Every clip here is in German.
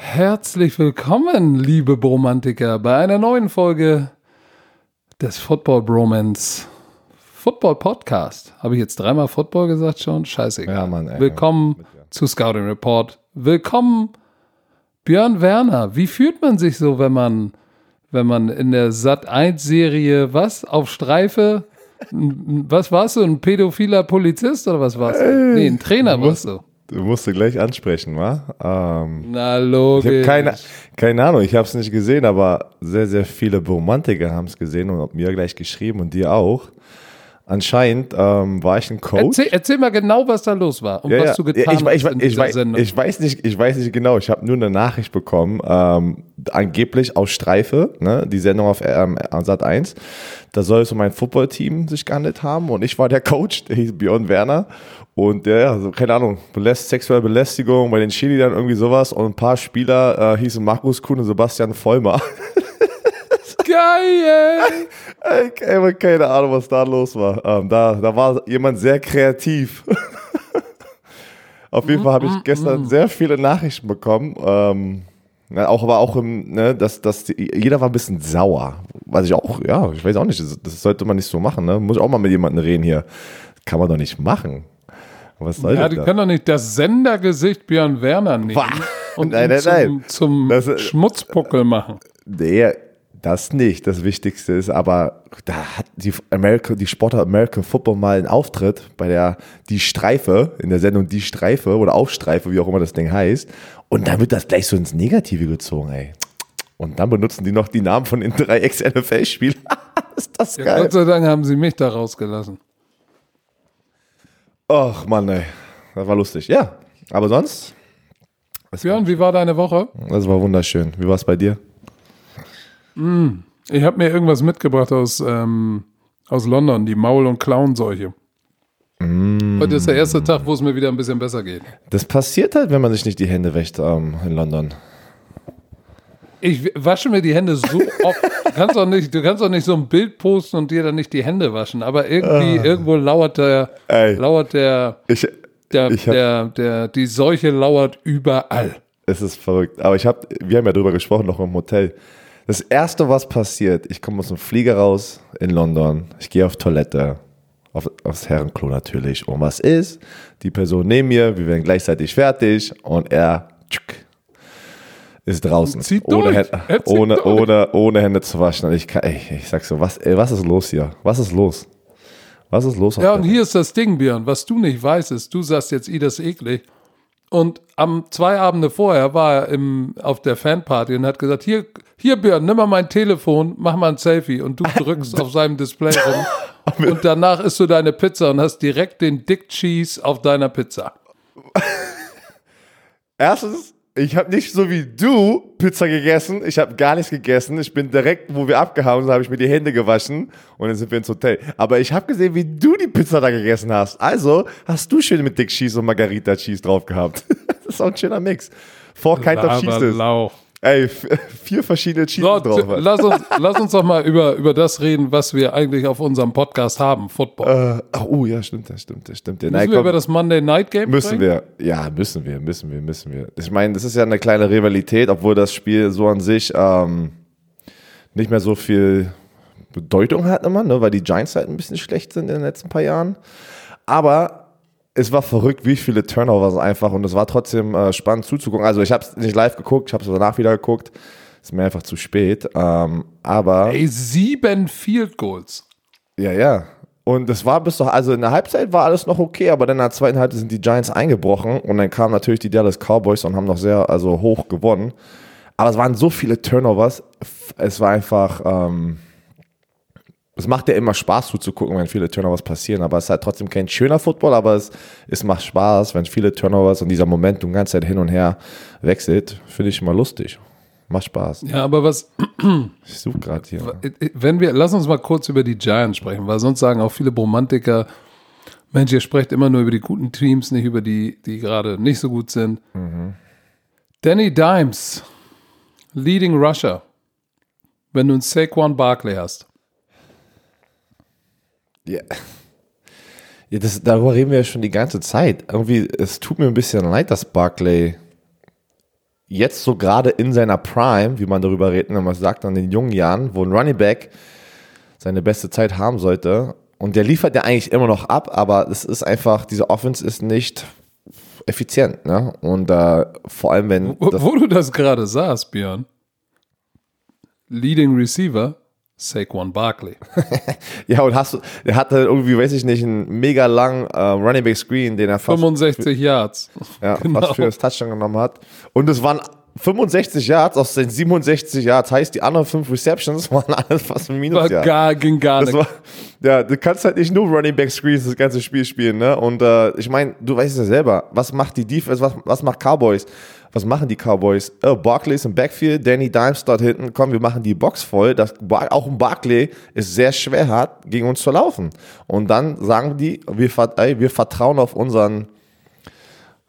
Herzlich willkommen, liebe Bromantiker, bei einer neuen Folge des Football Bromance Football Podcast. Habe ich jetzt dreimal Football gesagt schon? Scheißegal. Ja, Mann, ey. Willkommen zu Scouting Report. Willkommen, Björn Werner. Wie fühlt man sich so, wenn man, wenn man in der Sat 1 Serie was auf Streife was warst du? Ein pädophiler Polizist oder was warst du? Nee, ein Trainer warst du. Du musst du gleich ansprechen, wa? Ähm, Na, ich logisch. habe keine, keine Ahnung, ich habe es nicht gesehen, aber sehr, sehr viele Romantiker haben es gesehen und mir gleich geschrieben und dir auch. Anscheinend ähm, war ich ein Coach. Erzähl, erzähl mal genau, was da los war und Ja, was ja. du getan ich, ich, hast in ich, ich, dieser Sendung. ich weiß nicht, ich weiß nicht genau. Ich habe nur eine Nachricht bekommen, ähm, angeblich aus Streife, ne, die Sendung auf ähm, Sat 1. Da soll es um ein Footballteam sich gehandelt haben und ich war der Coach, der hieß Björn Werner. Und der, ja, also, keine Ahnung, beläst, sexuelle Belästigung bei den Chili dann irgendwie sowas und ein paar Spieler äh, hießen Markus Kuhn und Sebastian Vollmer. Geil! Ey, ey, keine Ahnung, was da los war. Ähm, da, da war jemand sehr kreativ. Auf jeden Fall habe ich gestern sehr viele Nachrichten bekommen. Ähm, auch aber auch im, ne, dass, dass die, jeder war ein bisschen sauer. Was ich auch, ja, ich weiß auch nicht, das, das sollte man nicht so machen, ne? Muss ich auch mal mit jemandem reden hier. Kann man doch nicht machen. Was soll Ja, das? die können doch nicht das Sendergesicht Björn Werner nehmen Wah. und Nein, ihn nein, zum, nein. zum Das- Schmutzpuckel machen. Nee, das nicht. Das Wichtigste ist aber, da hat die, America, die Sportler American Football mal einen Auftritt bei der Die Streife, in der Sendung Die Streife oder Aufstreife, wie auch immer das Ding heißt. Und dann wird das gleich so ins Negative gezogen, ey. Und dann benutzen die noch die Namen von den drei Ex-NFL-Spielern. ist das Ja, geil. Gott sei Dank haben sie mich da rausgelassen. Ach, Mann, ey. Das war lustig. Ja, aber sonst, Björn, wie war deine Woche? das war wunderschön. Wie war es bei dir? Ich habe mir irgendwas mitgebracht aus, ähm, aus London, die Maul- und Klauenseuche. Mm. Heute ist der erste Tag, wo es mir wieder ein bisschen besser geht. Das passiert halt, wenn man sich nicht die Hände wäscht ähm, in London. Ich wasche mir die Hände so oft. Du kannst doch nicht, du kannst doch nicht so ein Bild posten und dir dann nicht die Hände waschen. Aber irgendwie, irgendwo lauert der, Ah. Ey. lauert der, Ich, der, Ich hab- der, der, die Seuche lauert überall. Es ist verrückt. Aber ich habe, wir haben ja drüber gesprochen, noch im Hotel. Das erste, was passiert, ich komme aus dem Flieger raus in London, ich gehe auf Toilette, auf, aufs Herrenklo natürlich. Und was ist? Die Person neben mir, wir werden gleichzeitig fertig und er tschuk, ist draußen. Zieht ohne, durch. Hände, ohne, durch. ohne, ohne Hände zu waschen. Und ich, kann, ey, ich sag so, was, ey, was ist los hier? Was ist los? Was ist los? Ja, und hier ist das Ding, Björn. Was du nicht weißt, ist, du sagst jetzt, i, das ist eklig. Und am zwei Abende vorher war er im, auf der Fanparty und hat gesagt, hier, hier Björn, nimm mal mein Telefon, mach mal ein Selfie. Und du drückst auf seinem Display rum. und danach isst du deine Pizza und hast direkt den Dick Cheese auf deiner Pizza. Erstens, ich habe nicht so wie du Pizza gegessen. Ich habe gar nichts gegessen. Ich bin direkt, wo wir abgehauen sind, habe ich mir die Hände gewaschen und dann sind wir ins Hotel. Aber ich habe gesehen, wie du die Pizza da gegessen hast. Also hast du schön mit Dick Cheese und Margarita Cheese drauf gehabt. das ist auch ein schöner Mix. Four kind of cheeses. Lauch. Ey, vier verschiedene Cheese So, drauf. lass, uns, lass uns doch mal über, über das reden, was wir eigentlich auf unserem Podcast haben, Football. Äh, oh ja, stimmt, das stimmt, das stimmt. Ja, Müssen nein, wir komm. über das Monday Night Game Müssen sprechen? wir. Ja, müssen wir, müssen wir, müssen wir. Ich meine, das ist ja eine kleine Rivalität, obwohl das Spiel so an sich ähm, nicht mehr so viel Bedeutung hat immer, ne, weil die Giants halt ein bisschen schlecht sind in den letzten paar Jahren. Aber es war verrückt, wie viele Turnovers einfach und es war trotzdem äh, spannend zuzugucken. Also ich habe es nicht live geguckt, ich habe es danach wieder geguckt. Ist mir einfach zu spät. Ähm, aber Ey, sieben Field Goals. ja, ja. Und es war bis zur, also in der Halbzeit war alles noch okay, aber dann in der zweiten Halbzeit sind die Giants eingebrochen und dann kamen natürlich die Dallas Cowboys und haben noch sehr, also hoch gewonnen. Aber es waren so viele Turnovers. Es war einfach, ähm, es macht ja immer Spaß zuzugucken, wenn viele Turnovers passieren, aber es ist halt trotzdem kein schöner Football, aber es, es macht Spaß, wenn viele Turnovers und dieser Momentum ganze Zeit hin und her wechselt, finde ich immer lustig. Macht Spaß. Ja, aber was, Ich suche gerade hier. wenn wir, lass uns mal kurz über die Giants sprechen, weil sonst sagen auch viele Bromantiker, Mensch, ihr sprecht immer nur über die guten Teams, nicht über die, die gerade nicht so gut sind. Danny Dimes, Leading Rusher, wenn du einen Saquon Barkley hast. Ja. Ja, das, darüber reden wir ja schon die ganze Zeit. Irgendwie, es tut mir ein bisschen leid, dass Barclay jetzt so gerade in seiner Prime, wie man darüber redet, wenn man sagt, an den jungen Jahren, wo ein Running Back seine beste Zeit haben sollte. Und der liefert ja eigentlich immer noch ab, aber es ist einfach, diese Offense ist nicht effizient. Ne? Und äh, vor allem, wenn. Wo, wo du das gerade sagst, Björn. Leading Receiver, Saquon Barkley. ja, und hast du, der hatte irgendwie, weiß ich nicht, einen mega langen äh, Running Back Screen, den er fast 65 für, Yards. Ja, genau. fast für das Touchdown genommen hat. Und es waren 65 Yards aus den 67 Yards, heißt die anderen fünf Receptions waren alles fast ein Minus. War gar, ging gar nicht. War, ja, du kannst halt nicht nur Running Back Screens das ganze Spiel spielen, ne? Und äh, ich meine, du weißt ja selber, was macht die Defense, was, was macht Cowboys? Was machen die Cowboys? Oh, Barkley ist im Backfield, Danny Dimes dort hinten, komm, wir machen die Box voll. Das, auch ein Barkley ist sehr schwer hat, gegen uns zu laufen. Und dann sagen die, wir, ey, wir vertrauen auf unseren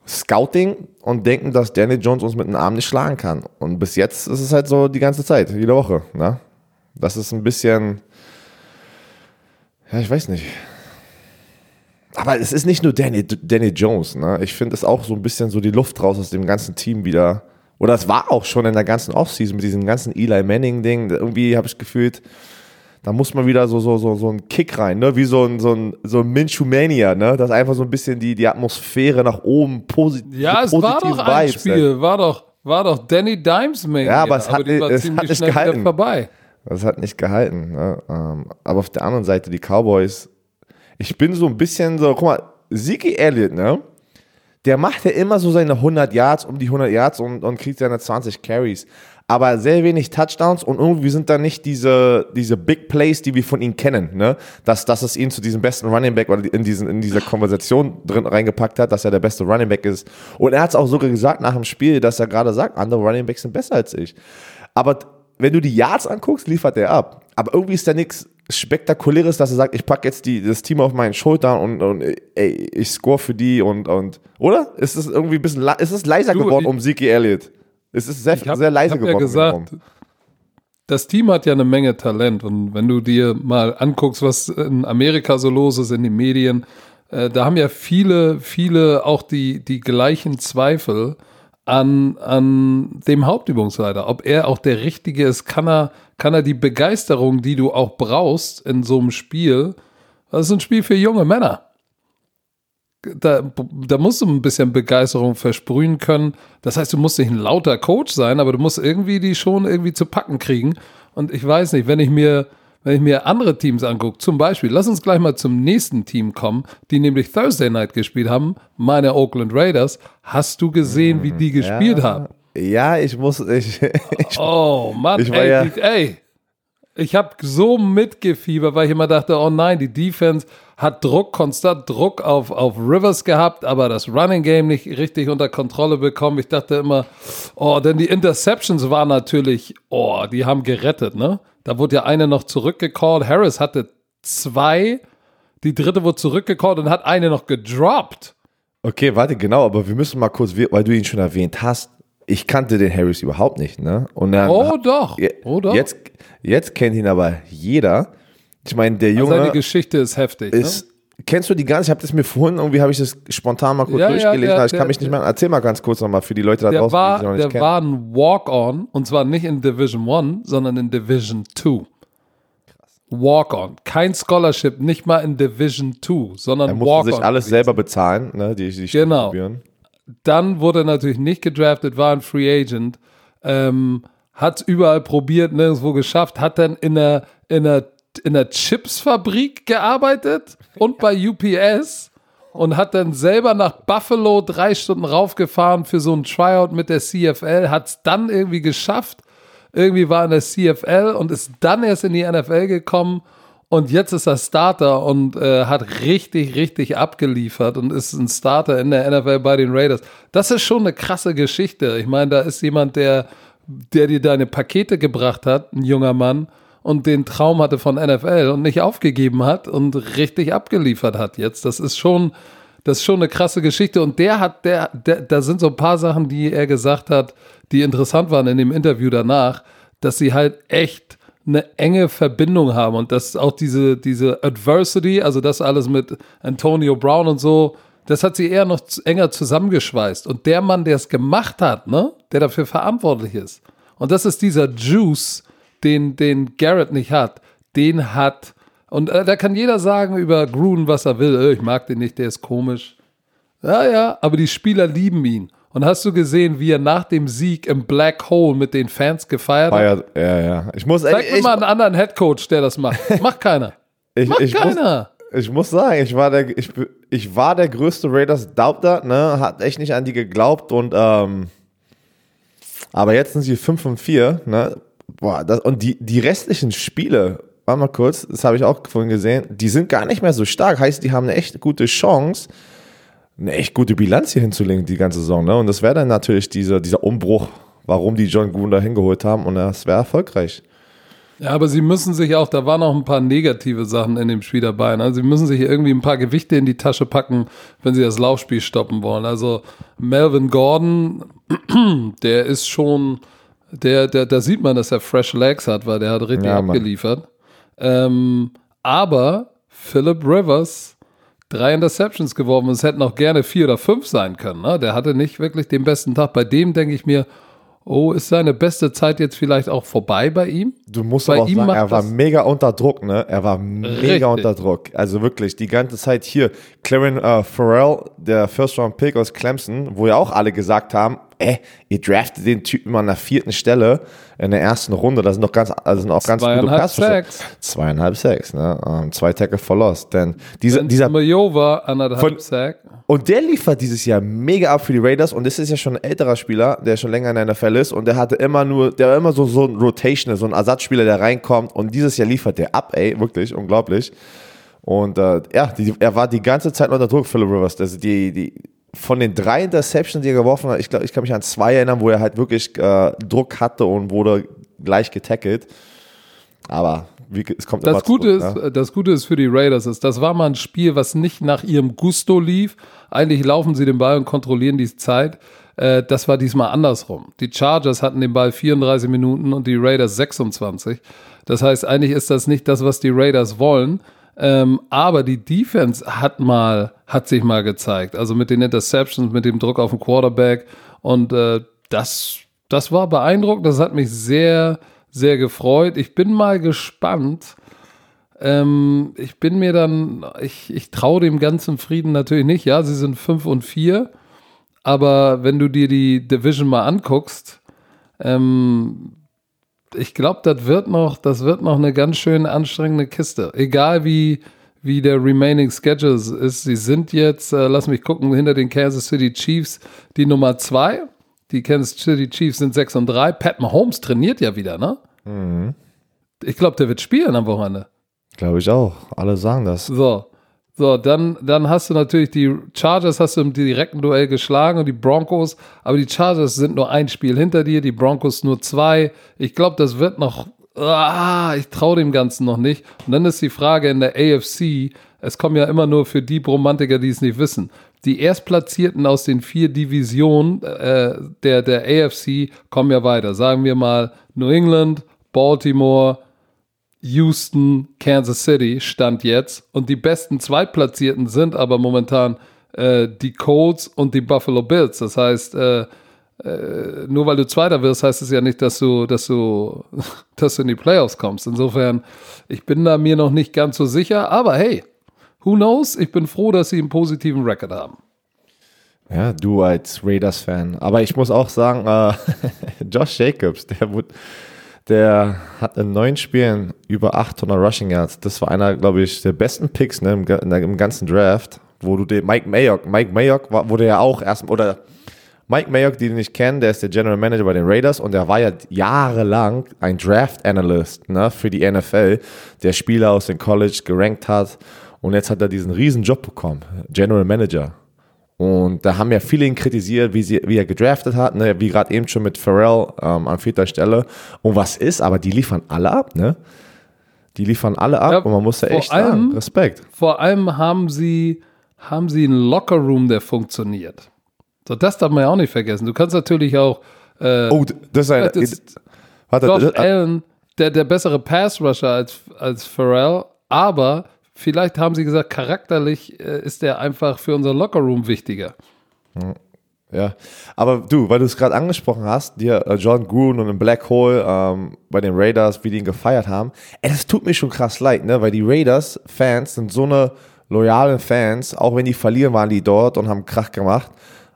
Scouting und denken, dass Danny Jones uns mit einem Arm nicht schlagen kann. Und bis jetzt ist es halt so die ganze Zeit, jede Woche. Ne? Das ist ein bisschen, ja, ich weiß nicht. Aber es ist nicht nur Danny, Danny Jones. Ne? Ich finde es auch so ein bisschen so die Luft raus aus dem ganzen Team wieder. Oder es war auch schon in der ganzen Offseason mit diesem ganzen Eli Manning-Ding. Irgendwie habe ich gefühlt, da muss man wieder so, so, so, so ein Kick rein, ne? Wie so ein, so ein, so ein Minchumania, ne? Das einfach so ein bisschen die, die Atmosphäre nach oben posit ja, es war doch ein Vibes, Spiel, war doch, war doch Danny Dimes Mania. Ja, aber es hat, aber es hat nicht gehalten. vorbei. Das hat nicht gehalten. Ne? Ähm, aber auf der anderen Seite, die Cowboys, ich bin so ein bisschen so, guck mal, Zeke Elliott, ne? Der macht ja immer so seine 100 Yards, um die 100 Yards und, und kriegt seine 20 Carries aber sehr wenig Touchdowns und irgendwie sind da nicht diese, diese Big Plays, die wir von ihm kennen, ne? Dass, dass es ihn zu diesem besten Running Back oder in, diesen, in dieser Konversation drin reingepackt hat, dass er der beste Running Back ist. Und er hat es auch sogar gesagt nach dem Spiel, dass er gerade sagt, andere Running Backs sind besser als ich. Aber wenn du die Yards anguckst, liefert er ab. Aber irgendwie ist da nichts Spektakuläres, dass er sagt, ich packe jetzt die, das Team auf meinen Schultern und, und ey, ich score für die und, und oder? Ist es irgendwie ein bisschen, ist es leiser du, geworden um Zeke Elliott? Es ist sehr, hab, sehr leise geworden. Ja gesagt, das Team hat ja eine Menge Talent und wenn du dir mal anguckst, was in Amerika so los ist in den Medien, äh, da haben ja viele, viele auch die, die gleichen Zweifel an, an dem Hauptübungsleiter. Ob er auch der Richtige ist, kann er, kann er die Begeisterung, die du auch brauchst in so einem Spiel, das ist ein Spiel für junge Männer da, da musst du ein bisschen Begeisterung versprühen können. Das heißt, du musst nicht ein lauter Coach sein, aber du musst irgendwie die schon irgendwie zu packen kriegen. Und ich weiß nicht, wenn ich mir, wenn ich mir andere Teams angucke, zum Beispiel, lass uns gleich mal zum nächsten Team kommen, die nämlich Thursday Night gespielt haben, meine Oakland Raiders. Hast du gesehen, wie die gespielt ja, haben? Ja, ich muss, ich, ich oh Mann, ich ey, ja ey, ich habe so mitgefiebert, weil ich immer dachte, oh nein, die Defense hat Druck, konstant Druck auf, auf Rivers gehabt, aber das Running Game nicht richtig unter Kontrolle bekommen. Ich dachte immer, oh, denn die Interceptions waren natürlich, oh, die haben gerettet, ne? Da wurde ja eine noch zurückgecallt. Harris hatte zwei, die dritte wurde zurückgecallt und hat eine noch gedroppt. Okay, warte, genau, aber wir müssen mal kurz, weil du ihn schon erwähnt hast, ich kannte den Harris überhaupt nicht, ne? Und dann, oh doch, oh doch. Jetzt, jetzt kennt ihn aber jeder. Ich meine, der Junge. Seine Geschichte ist heftig. Ist, ne? Kennst du die ganz? Ich habe das mir vorhin irgendwie habe ich das spontan mal kurz ja, durchgelesen. Ja, der, ich kann mich nicht mehr. Erzähl mal ganz kurz nochmal für die Leute da der draußen, war, die noch nicht Der kennen. war ein Walk-on und zwar nicht in Division 1, sondern in Division 2. Walk-on. Kein Scholarship, nicht mal in Division 2, sondern Walk-on. Er musste sich alles selber bezahlen, ne, die, die Genau. Dann wurde er natürlich nicht gedraftet, war ein Free Agent. Ähm, hat überall probiert, nirgendwo geschafft, hat dann in der, in der in der Chipsfabrik gearbeitet und bei UPS und hat dann selber nach Buffalo drei Stunden raufgefahren für so ein Tryout mit der CFL, hat es dann irgendwie geschafft, irgendwie war in der CFL und ist dann erst in die NFL gekommen und jetzt ist er Starter und äh, hat richtig, richtig abgeliefert und ist ein Starter in der NFL bei den Raiders. Das ist schon eine krasse Geschichte. Ich meine, da ist jemand, der, der dir deine Pakete gebracht hat, ein junger Mann und den Traum hatte von NFL und nicht aufgegeben hat und richtig abgeliefert hat jetzt. Das ist schon, das ist schon eine krasse Geschichte. Und der hat, der, der, da sind so ein paar Sachen, die er gesagt hat, die interessant waren in dem Interview danach, dass sie halt echt eine enge Verbindung haben und dass auch diese, diese Adversity, also das alles mit Antonio Brown und so, Das hat sie eher noch enger zusammengeschweißt. Und der Mann, der es gemacht hat, ne, der dafür verantwortlich ist, und das ist dieser Juice, den, den Garrett nicht hat, den hat, und äh, da kann jeder sagen über Gruden, was er will. Äh, ich mag den nicht, der ist komisch. Ja, ja, aber die Spieler lieben ihn. Und hast du gesehen, wie er nach dem Sieg im Black Hole mit den Fans gefeiert hat? Ja, ja. Ich muss, Sag ich, mir mal einen anderen Headcoach, der das macht. Macht keiner. ich, Macht ich, muss, keiner. ich muss sagen, ich war der, ich, ich war der größte Raiders-Doubter, ne, hat echt nicht an die geglaubt und, ähm, aber jetzt sind sie 5 und 4, ne, boah, das, und die, die restlichen Spiele, warte mal kurz, das habe ich auch vorhin gesehen, die sind gar nicht mehr so stark, heißt, die haben eine echt gute Chance, eine echt gute Bilanz hier hinzulegen, die ganze Saison, ne, und das wäre dann natürlich dieser, dieser Umbruch, warum die John Gruden da hingeholt haben und das wäre erfolgreich. Ja, aber sie müssen sich auch, da waren auch ein paar negative Sachen in dem Spiel dabei. Ne? Sie müssen sich irgendwie ein paar Gewichte in die Tasche packen, wenn sie das Laufspiel stoppen wollen. Also Melvin Gordon, der ist schon, der, der, da sieht man, dass er fresh legs hat, weil der hat richtig Ja, abgeliefert. Ähm, aber Philip Rivers, drei Interceptions geworfen. Es hätten auch gerne vier oder fünf sein können. Ne? Der hatte nicht wirklich den besten Tag. Bei dem denke ich mir, oh, ist seine beste Zeit jetzt vielleicht auch vorbei bei ihm? Du musst Bei aber auch ihm sagen, er war mega unter Druck, ne? Er war mega Richtig. unter Druck. Also wirklich, die ganze Zeit hier. Claren äh, Farrell, der First-Round-Pick aus Clemson, wo ja auch alle gesagt haben, äh, ihr draftet den Typen an der vierten Stelle in der ersten Runde. Da sind doch ganz, also sind auch ganz gute. Sacks. Zweieinhalb Sacks, ne? Ähm, zwei Tackle for loss. Denn dieser, dieser, Majova, anderthalb Von- Sack. und der liefert dieses Jahr mega ab für die Raiders und das ist ja schon ein älterer Spieler, der schon länger in der NFL ist und der hatte immer nur, der war immer so, so ein Rotational, so ein Ersatzspieler, der reinkommt und dieses Jahr liefert der ab, ey, wirklich, unglaublich. Und äh, ja, die, er war die ganze Zeit unter Druck, Philip Rivers. Also die, die, von den drei Interceptions, die er geworfen hat, ich glaube, ich kann mich an zwei erinnern, wo er halt wirklich äh, Druck hatte und wurde gleich getackelt. Aber wie, es kommt Das Gute, zurück, ist, ne? äh, das Gute ist für die Raiders, ist, das war mal ein Spiel, was nicht nach ihrem Gusto lief. Eigentlich laufen sie den Ball und kontrollieren die Zeit. Äh, Das war diesmal andersrum. Die Chargers hatten den Ball 34 Minuten und die Raiders 26. Das heißt, eigentlich ist das nicht das, was die Raiders wollen. Ähm, aber die Defense hat mal, hat sich mal gezeigt. Also mit den Interceptions, mit dem Druck auf den Quarterback. Und äh, das, das war beeindruckend. Das hat mich sehr, sehr gefreut. Ich bin mal gespannt. Ähm, ich bin mir dann, ich, ich traue dem ganzen Frieden natürlich nicht. Ja, sie sind 5 und 4. Aber wenn du dir die Division mal anguckst, ähm, ich glaube, das wird noch, das wird noch eine ganz schön anstrengende Kiste. Egal wie, wie der remaining Schedule ist. Sie sind jetzt, äh, lass mich gucken, hinter den Kansas City Chiefs die Nummer 2. Die Kansas City Chiefs sind 6 und 3. Pat Mahomes trainiert ja wieder, ne? Ich glaube, der wird spielen am Wochenende. Glaube ich auch. Alle sagen das. So. So, dann, dann hast du natürlich die Chargers hast du im direkten Duell geschlagen und die Broncos, aber die Chargers sind nur ein Spiel hinter dir, die Broncos nur zwei. Ich glaube, das wird noch, ah, ich traue dem Ganzen noch nicht. Und dann ist die Frage in der AFC, es kommen ja immer nur für die Romantiker, die es nicht wissen. Die Erstplatzierten aus den vier Divisionen äh, der, der AFC kommen ja weiter. Sagen wir mal New England, Baltimore, Houston, Kansas City stand jetzt. Und die besten Zweitplatzierten sind aber momentan äh, die Colts und die Buffalo Bills. Das heißt, äh, äh, nur weil du Zweiter wirst, heißt es ja nicht, dass du, dass du, dass du in die Playoffs kommst. Insofern, ich bin da mir noch nicht ganz so sicher. Aber hey, who knows? Ich bin froh, dass sie einen positiven Record haben. Ja, du als Raiders-Fan. Aber ich muss auch sagen, äh, Josh Jacobs, der, wurde, der hat in neun Spielen über 800 Rushing Yards. Das war einer, glaube ich, der besten Picks ne, im, im ganzen Draft, wo du den Mike Mayock, Mike Mayock wurde ja auch erst, oder Mike Mayock, die den nicht kennen, der ist der General Manager bei den Raiders und der war ja jahrelang ein Draft Analyst ne, für die NFL, der Spieler aus dem College gerankt hat und jetzt hat er diesen riesen Job bekommen, General Manager. Und da haben ja viele ihn kritisiert, wie, sie, wie er gedraftet hat, ne? wie gerade eben schon mit Pharrell ähm, an vierter Stelle. Und was ist, aber die liefern alle ab, ne? Die liefern alle ab Ja, und man muss ja echt allem- sagen, Respekt. Vor allem haben sie, haben sie einen Lockerroom, der funktioniert. So, das darf man ja auch nicht vergessen. Du kannst natürlich auch äh, Oh, das ist ein. das- warte, Josh das, Allen, der, der bessere Pass-Rusher als, als Pharrell, aber vielleicht haben sie gesagt, charakterlich äh, ist er einfach für unser Lockerroom wichtiger. Ja, aber du, weil du es gerade angesprochen hast, dir äh, John Gruden und im Black Hole ähm, bei den Raiders, wie die ihn gefeiert haben, ey, das tut mir schon krass leid, ne? Weil die Raiders-Fans sind so eine loyalen Fans, auch wenn die verlieren, waren die dort und haben Krach gemacht.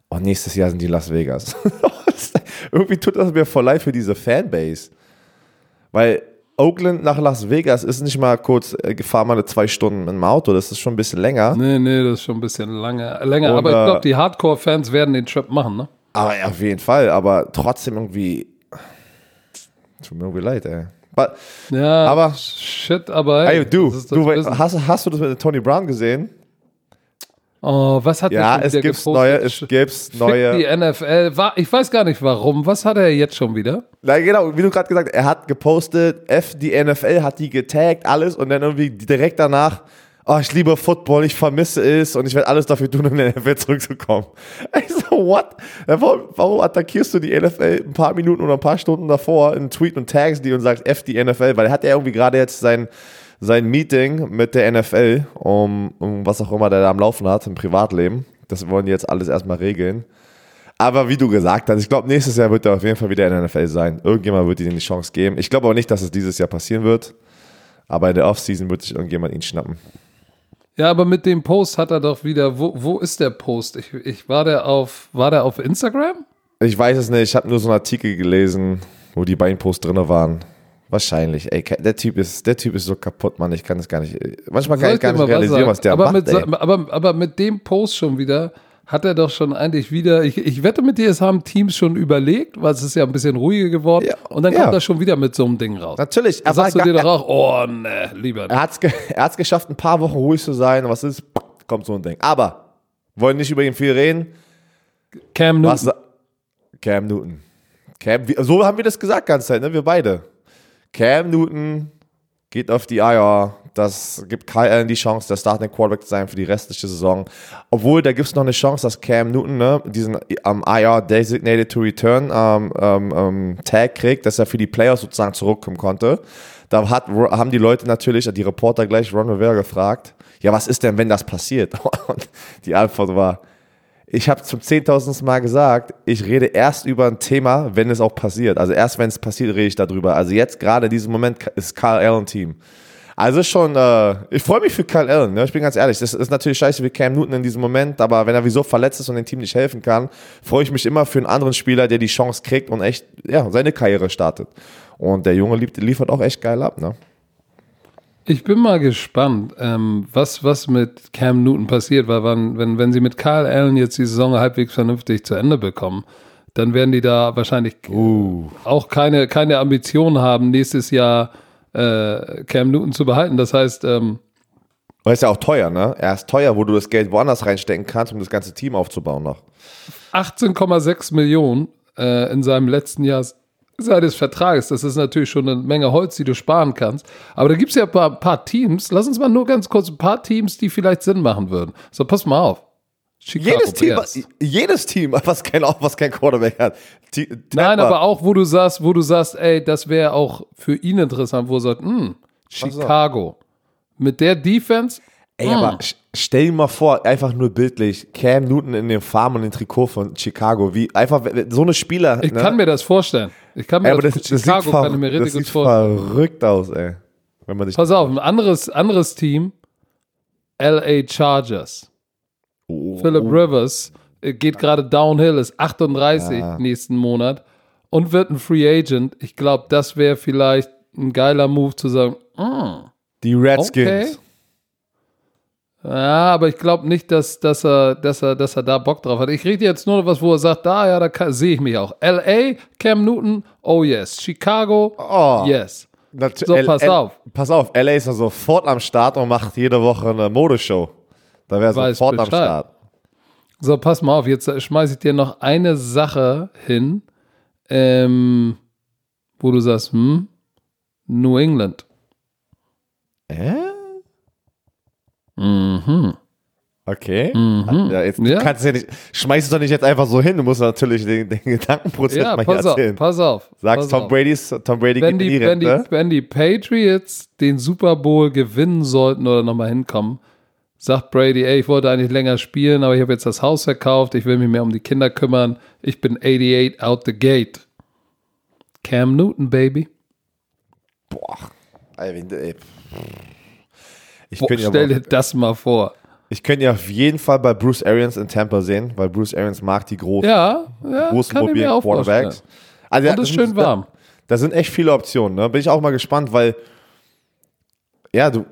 Und nächstes Jahr sind die Las Vegas. Irgendwie tut das mir voll leid für diese Fanbase. Weil Oakland nach Las Vegas ist nicht mal kurz, äh, gefahren mal zwei Stunden mit dem Auto, das ist schon ein bisschen länger. Nee, nee, das ist schon ein bisschen lange, länger. Und, aber ich äh, glaube, die Hardcore-Fans werden den Trip machen, ne? Aber ja, auf jeden Fall, aber trotzdem irgendwie. Tut mir irgendwie leid, ey. But, Ja, Aber- shit, aber ey, du, das du Business. hast, hast du das mit Tony Brown gesehen? Oh, was hat Ja, der es schon wieder gibt gepostet? neue, es gibt's Fick neue. die NFL. War, ich weiß gar nicht warum. Was hat er jetzt schon wieder? Na, genau, wie du gerade gesagt hast, er hat gepostet, F, die NFL hat die getaggt, alles und dann irgendwie direkt danach, oh, ich liebe Football, ich vermisse es und ich werde alles dafür tun, um in die NFL zurückzukommen. Ich so, what? Warum, warum attackierst du die NFL ein paar Minuten oder ein paar Stunden davor in Tweet und tags die und sagst F die NFL, weil er hat ja irgendwie gerade jetzt sein, sein Meeting mit der NFL, um, um was auch immer der da am Laufen hat im Privatleben. Das wollen die jetzt alles erstmal regeln. Aber wie du gesagt hast, ich glaube, nächstes Jahr wird er auf jeden Fall wieder in der NFL sein. Irgendjemand wird ihm die Chance geben. Ich glaube aber nicht, dass es dieses Jahr passieren wird. Aber in der Offseason wird sich irgendjemand ihn schnappen. Ja, aber mit dem Post hat er doch wieder. Wo, wo ist der Post? Ich, ich war der auf. War der auf Instagram? Ich weiß es nicht. Ich habe nur so einen Artikel gelesen, wo die beiden Posts drin waren. Wahrscheinlich. Ey, der Typ ist, der Typ ist so kaputt, Mann. Ich kann es gar nicht. Manchmal kann Soll ich gar nicht realisieren, sagen? was der aber macht. Mit, ey. aber, aber mit dem Post schon wieder hat er doch schon eigentlich wieder. Ich, ich wette mit dir, es haben Teams schon überlegt, weil es ist ja ein bisschen ruhiger geworden. Ja, und dann ja. kommt er schon wieder mit so einem Ding raus. Natürlich. Er, sagst du dir doch auch, oh ne, lieber er nicht. hat es ge er geschafft, ein paar Wochen ruhig zu sein. Was ist? Kommt so ein Ding. Aber wollen nicht über ihn viel reden. Cam Newton. Was Cam Newton. Cam, so haben wir das gesagt ganze Zeit, ne? Wir beide. Cam Newton geht auf die IR. Das gibt Kyle Allen die Chance, der Starting Quarterback zu sein für die restliche Saison. Obwohl, da gibt es noch eine Chance, dass Cam Newton ne, diesen am IR Designated to Return ähm, ähm, ähm, Tag kriegt, dass er für die Playoffs sozusagen zurückkommen konnte. Da hat, haben die Leute natürlich, die Reporter gleich Ron Rivera gefragt, ja, was ist denn, wenn das passiert? Und die Antwort war, ich habe zum zehntausendsten Mal gesagt, ich rede erst über ein Thema, wenn es auch passiert. Also erst wenn es passiert, rede ich darüber. Also jetzt gerade in diesem Moment ist Kyle Allen Team. Also schon, äh, ich freue mich für Kyle Allen, ne? ich bin ganz ehrlich. Das ist natürlich scheiße wie Cam Newton in diesem Moment, aber wenn er wieso verletzt ist und dem Team nicht helfen kann, freue ich mich immer für einen anderen Spieler, der die Chance kriegt und echt ja, seine Karriere startet. Und der Junge liefert auch echt geil ab. Ne? Ich bin mal gespannt, ähm, was, was mit Cam Newton passiert, weil wann, wenn, wenn sie mit Kyle Allen jetzt die Saison halbwegs vernünftig zu Ende bekommen, dann werden die da wahrscheinlich auch keine, keine Ambitionen haben, nächstes Jahr äh, Cam Newton zu behalten. Das heißt, ähm, Weil ist ja auch teuer, ne? Er ist teuer, wo du das Geld woanders reinstecken kannst, um das ganze Team aufzubauen noch. 18,6 Millionen äh, in seinem letzten Jahr seines Vertrages. Das ist natürlich schon eine Menge Holz, die du sparen kannst. Aber da gibt es ja ein paar, paar Teams. Lass uns mal nur ganz kurz ein paar Teams, die vielleicht Sinn machen würden. So, pass mal auf. Chicago Jedes Team, Bears. jedes Team, was kein, was kein Quarterback hat. T Nein, aber auch, wo du sagst, wo du sagst, ey, das wäre auch für ihn interessant, wo er sagt, hm, Chicago. Mit der Defense, Ey, hm. aber st- stell dir mal vor, einfach nur bildlich, Cam Newton in dem Farm und dem Trikot von Chicago, wie einfach so eine Spieler. ich ne? kann mir das vorstellen. Ich kann mir ey, aber das, das, das, sieht, Chicago kann ich mir das richtig gut sieht vorstellen. verrückt aus, ey. Wenn man sich Pass auf, ein anderes, anderes Team, LA Chargers. oh, Philip Rivers äh, geht gerade downhill, ist 38 Ja. nächsten Monat und wird ein Free Agent. Ich glaube, das wäre vielleicht ein geiler Move zu sagen, mm, die Redskins. okay. Ja, aber ich glaube nicht, dass, dass, er, dass, er, dass er da Bock drauf hat. Ich rede jetzt nur was, wo er sagt, da, ja, da sehe ich mich auch. LA, Cam Newton, oh yes. Chicago, Oh. yes. Natu- So, pass L- auf. Pass auf, LA ist ja sofort am Start und macht jede Woche eine Modeshow. Da wäre Weiß sofort am. Start. So, pass mal auf, jetzt schmeiße ich dir noch eine Sache hin, ähm, wo du sagst, hm, New England. Äh? Mhm. Okay. Ja, jetzt, du Ja. kannst ja nicht, schmeißt es doch nicht jetzt einfach so hin. Du musst natürlich den, den Gedankenprozess Ja, mal pass hier auf, erzählen. pass auf. Sagst pass Tom auf. Brady's, Tom Brady wenn die, wenn, die, Rente. wenn die Patriots den Super Bowl gewinnen sollten oder nochmal hinkommen, sagt Brady, ey, ich wollte eigentlich länger spielen, aber ich habe jetzt das Haus verkauft, ich will mich mehr um die Kinder kümmern, ich bin 88 out the gate. Cam Newton, Baby. Boah. Ey, du- ey. Ich Boah, könnte stell dir das mal vor. ich könnte ja auf jeden Fall bei Bruce Arians in Tampa sehen, weil Bruce Arians mag die großen, Ja, ja großen mobilen. Quarterbacks. Also, Und es ist schön warm. Da, da sind echt viele Optionen. Ne? Bin ich auch mal gespannt, weil ja, du,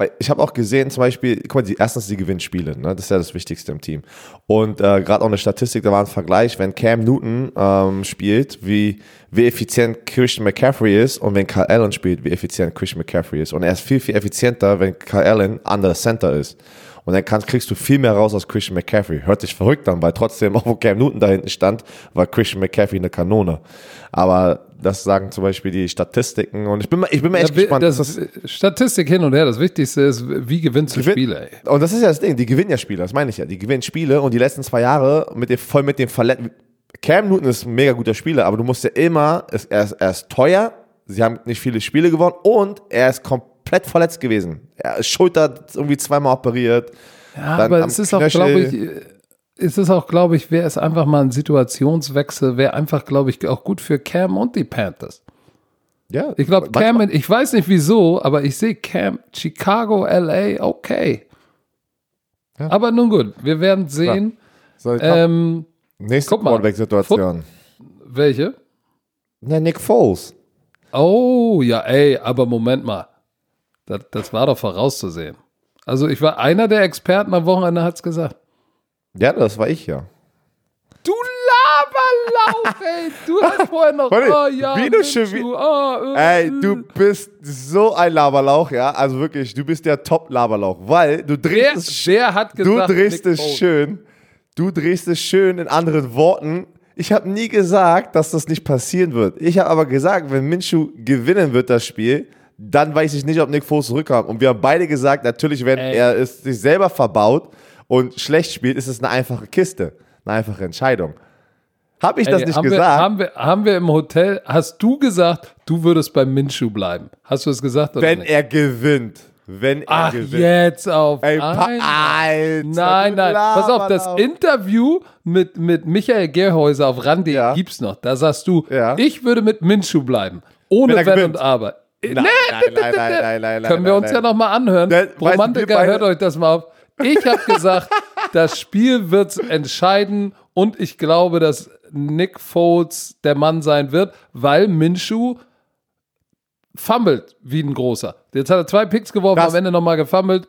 weil ich habe auch gesehen, zum Beispiel, guck mal, die, erstens die Gewinnspiele, ne? das ist ja das Wichtigste im Team. Und äh, gerade auch eine Statistik, da war ein Vergleich, wenn Cam Newton ähm, spielt, wie, wie effizient Christian McCaffrey ist und wenn Kyle Allen spielt, wie effizient Christian McCaffrey ist. Und er ist viel, viel effizienter, wenn Kyle Allen under center ist. Und dann kannst, kriegst du viel mehr raus aus Christian McCaffrey. Hört sich verrückt an, weil trotzdem, auch wo Cam Newton da hinten stand, war Christian McCaffrey eine Kanone. Aber das sagen zum Beispiel die Statistiken. Und ich bin mal, ich bin mal echt Ja, gespannt. das, Statistik hin und her, das Wichtigste ist, wie gewinnst du Gewinn- Spiele, ey. Und das ist ja das Ding, die gewinnen ja Spiele, das meine ich ja. Die gewinnen Spiele und die letzten zwei Jahre mit dem, voll mit dem Verletzten. Cam Newton ist ein mega guter Spieler, aber du musst ja immer, er ist, er ist teuer, sie haben nicht viele Spiele gewonnen und er ist komplett verletzt gewesen. Ist Schulter irgendwie zweimal operiert. Ja, aber es ist auch, Knöchel. glaube ich, es ist auch, glaube ich, wäre es einfach mal ein Situationswechsel, wäre einfach, glaube ich, auch gut für Cam und die Panthers. Ja, Ich glaube, Cam, ich weiß nicht wieso, aber ich sehe Cam, Chicago, LA, okay. Ja. Aber nun gut, wir werden sehen. So, Ähm, nächste. Quarterback-Situation. welche? Na, Nick Foles. Oh, ja, ey, aber Moment mal. Das, das war doch vorauszusehen. Also, ich war einer der Experten am Wochenende, hat es gesagt. Ja, das war ich ja. Du Laberlauch, ey. Du hast vorher noch, oh ja, du schon wie- oh, äh, Ey, du bist so ein Laberlauch, ja. Also wirklich, du bist der Top-Laberlauch, weil du drehst es wer hat Du gesagt, drehst Nick es schön. Du drehst es schön in anderen Worten. Ich habe nie gesagt, dass das nicht passieren wird. Ich habe aber gesagt, wenn Minshew gewinnen wird das Spiel, dann weiß ich nicht, ob Nick Foles zurückkommt. Und wir haben beide gesagt, natürlich, wenn Ey. er es sich selber verbaut und schlecht spielt, ist es eine einfache Kiste, eine einfache Entscheidung. Habe ich das Ey, nicht haben gesagt? Wir, haben, wir, haben wir im Hotel, hast du gesagt, du würdest beim Minshew bleiben? Hast du es gesagt oder wenn nicht? er gewinnt. Wenn er Ach, gewinnt. jetzt auf Ey. Alter, Nein, nein. Pass auf, das Laberlauch. Interview mit, mit Michael Gerhäuser auf RAN.de Ja. gibt's noch. Da sagst du, Ja. ich würde mit Minshew bleiben. Ohne Wenn Wenn und Aber. Nein, nein, nein, nein, nein, nein, Können wir uns ja nochmal anhören. Romantiker, hört euch das mal auf. Ich habe gesagt, das Spiel wird entscheiden und ich glaube, dass Nick Foles der Mann sein wird, weil Minshew fummelt wie ein großer. Jetzt hat er zwei Picks geworfen, Das- am Ende nochmal gefummelt.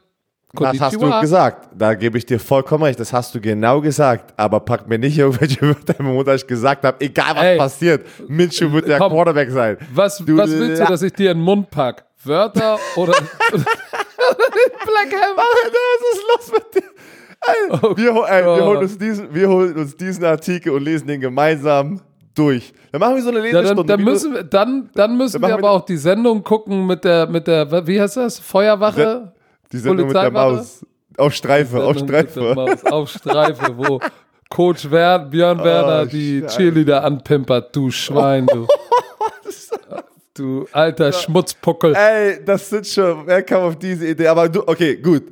Das hast du Konnichiwa. gesagt. Da gebe ich dir vollkommen recht. Das hast du genau gesagt. Aber pack mir nicht irgendwelche Wörter im Mund, dass ich gesagt habe, egal was Ey. passiert, Minshew wird der Komm. Quarterback sein. Was, Du was willst du, dass ich dir in den Mund pack? Wörter oder Black Hammer? Was ist los mit dir? Ey, wir, hol- ey, wir, holen uns diesen, wir holen uns diesen Artikel und lesen den gemeinsam durch. Dann machen wir so eine Ja, Lesestunde. dann, dann du- müssen wir, dann, dann müssen Dann wir aber wir- auch die Sendung gucken mit der, mit der, wie heißt das? Feuerwache? Die sind nur mit der? Maus. Auf Streife, auf Streife. Maus, Auf Streife, wo Coach Wer, Björn Werner die Oh, Scheiße. Cheerleader anpimpert, du Schwein, du. Du alter Schmutzpuckel. Ey, das sind schon, wer kam auf diese Idee? Aber du, okay, gut.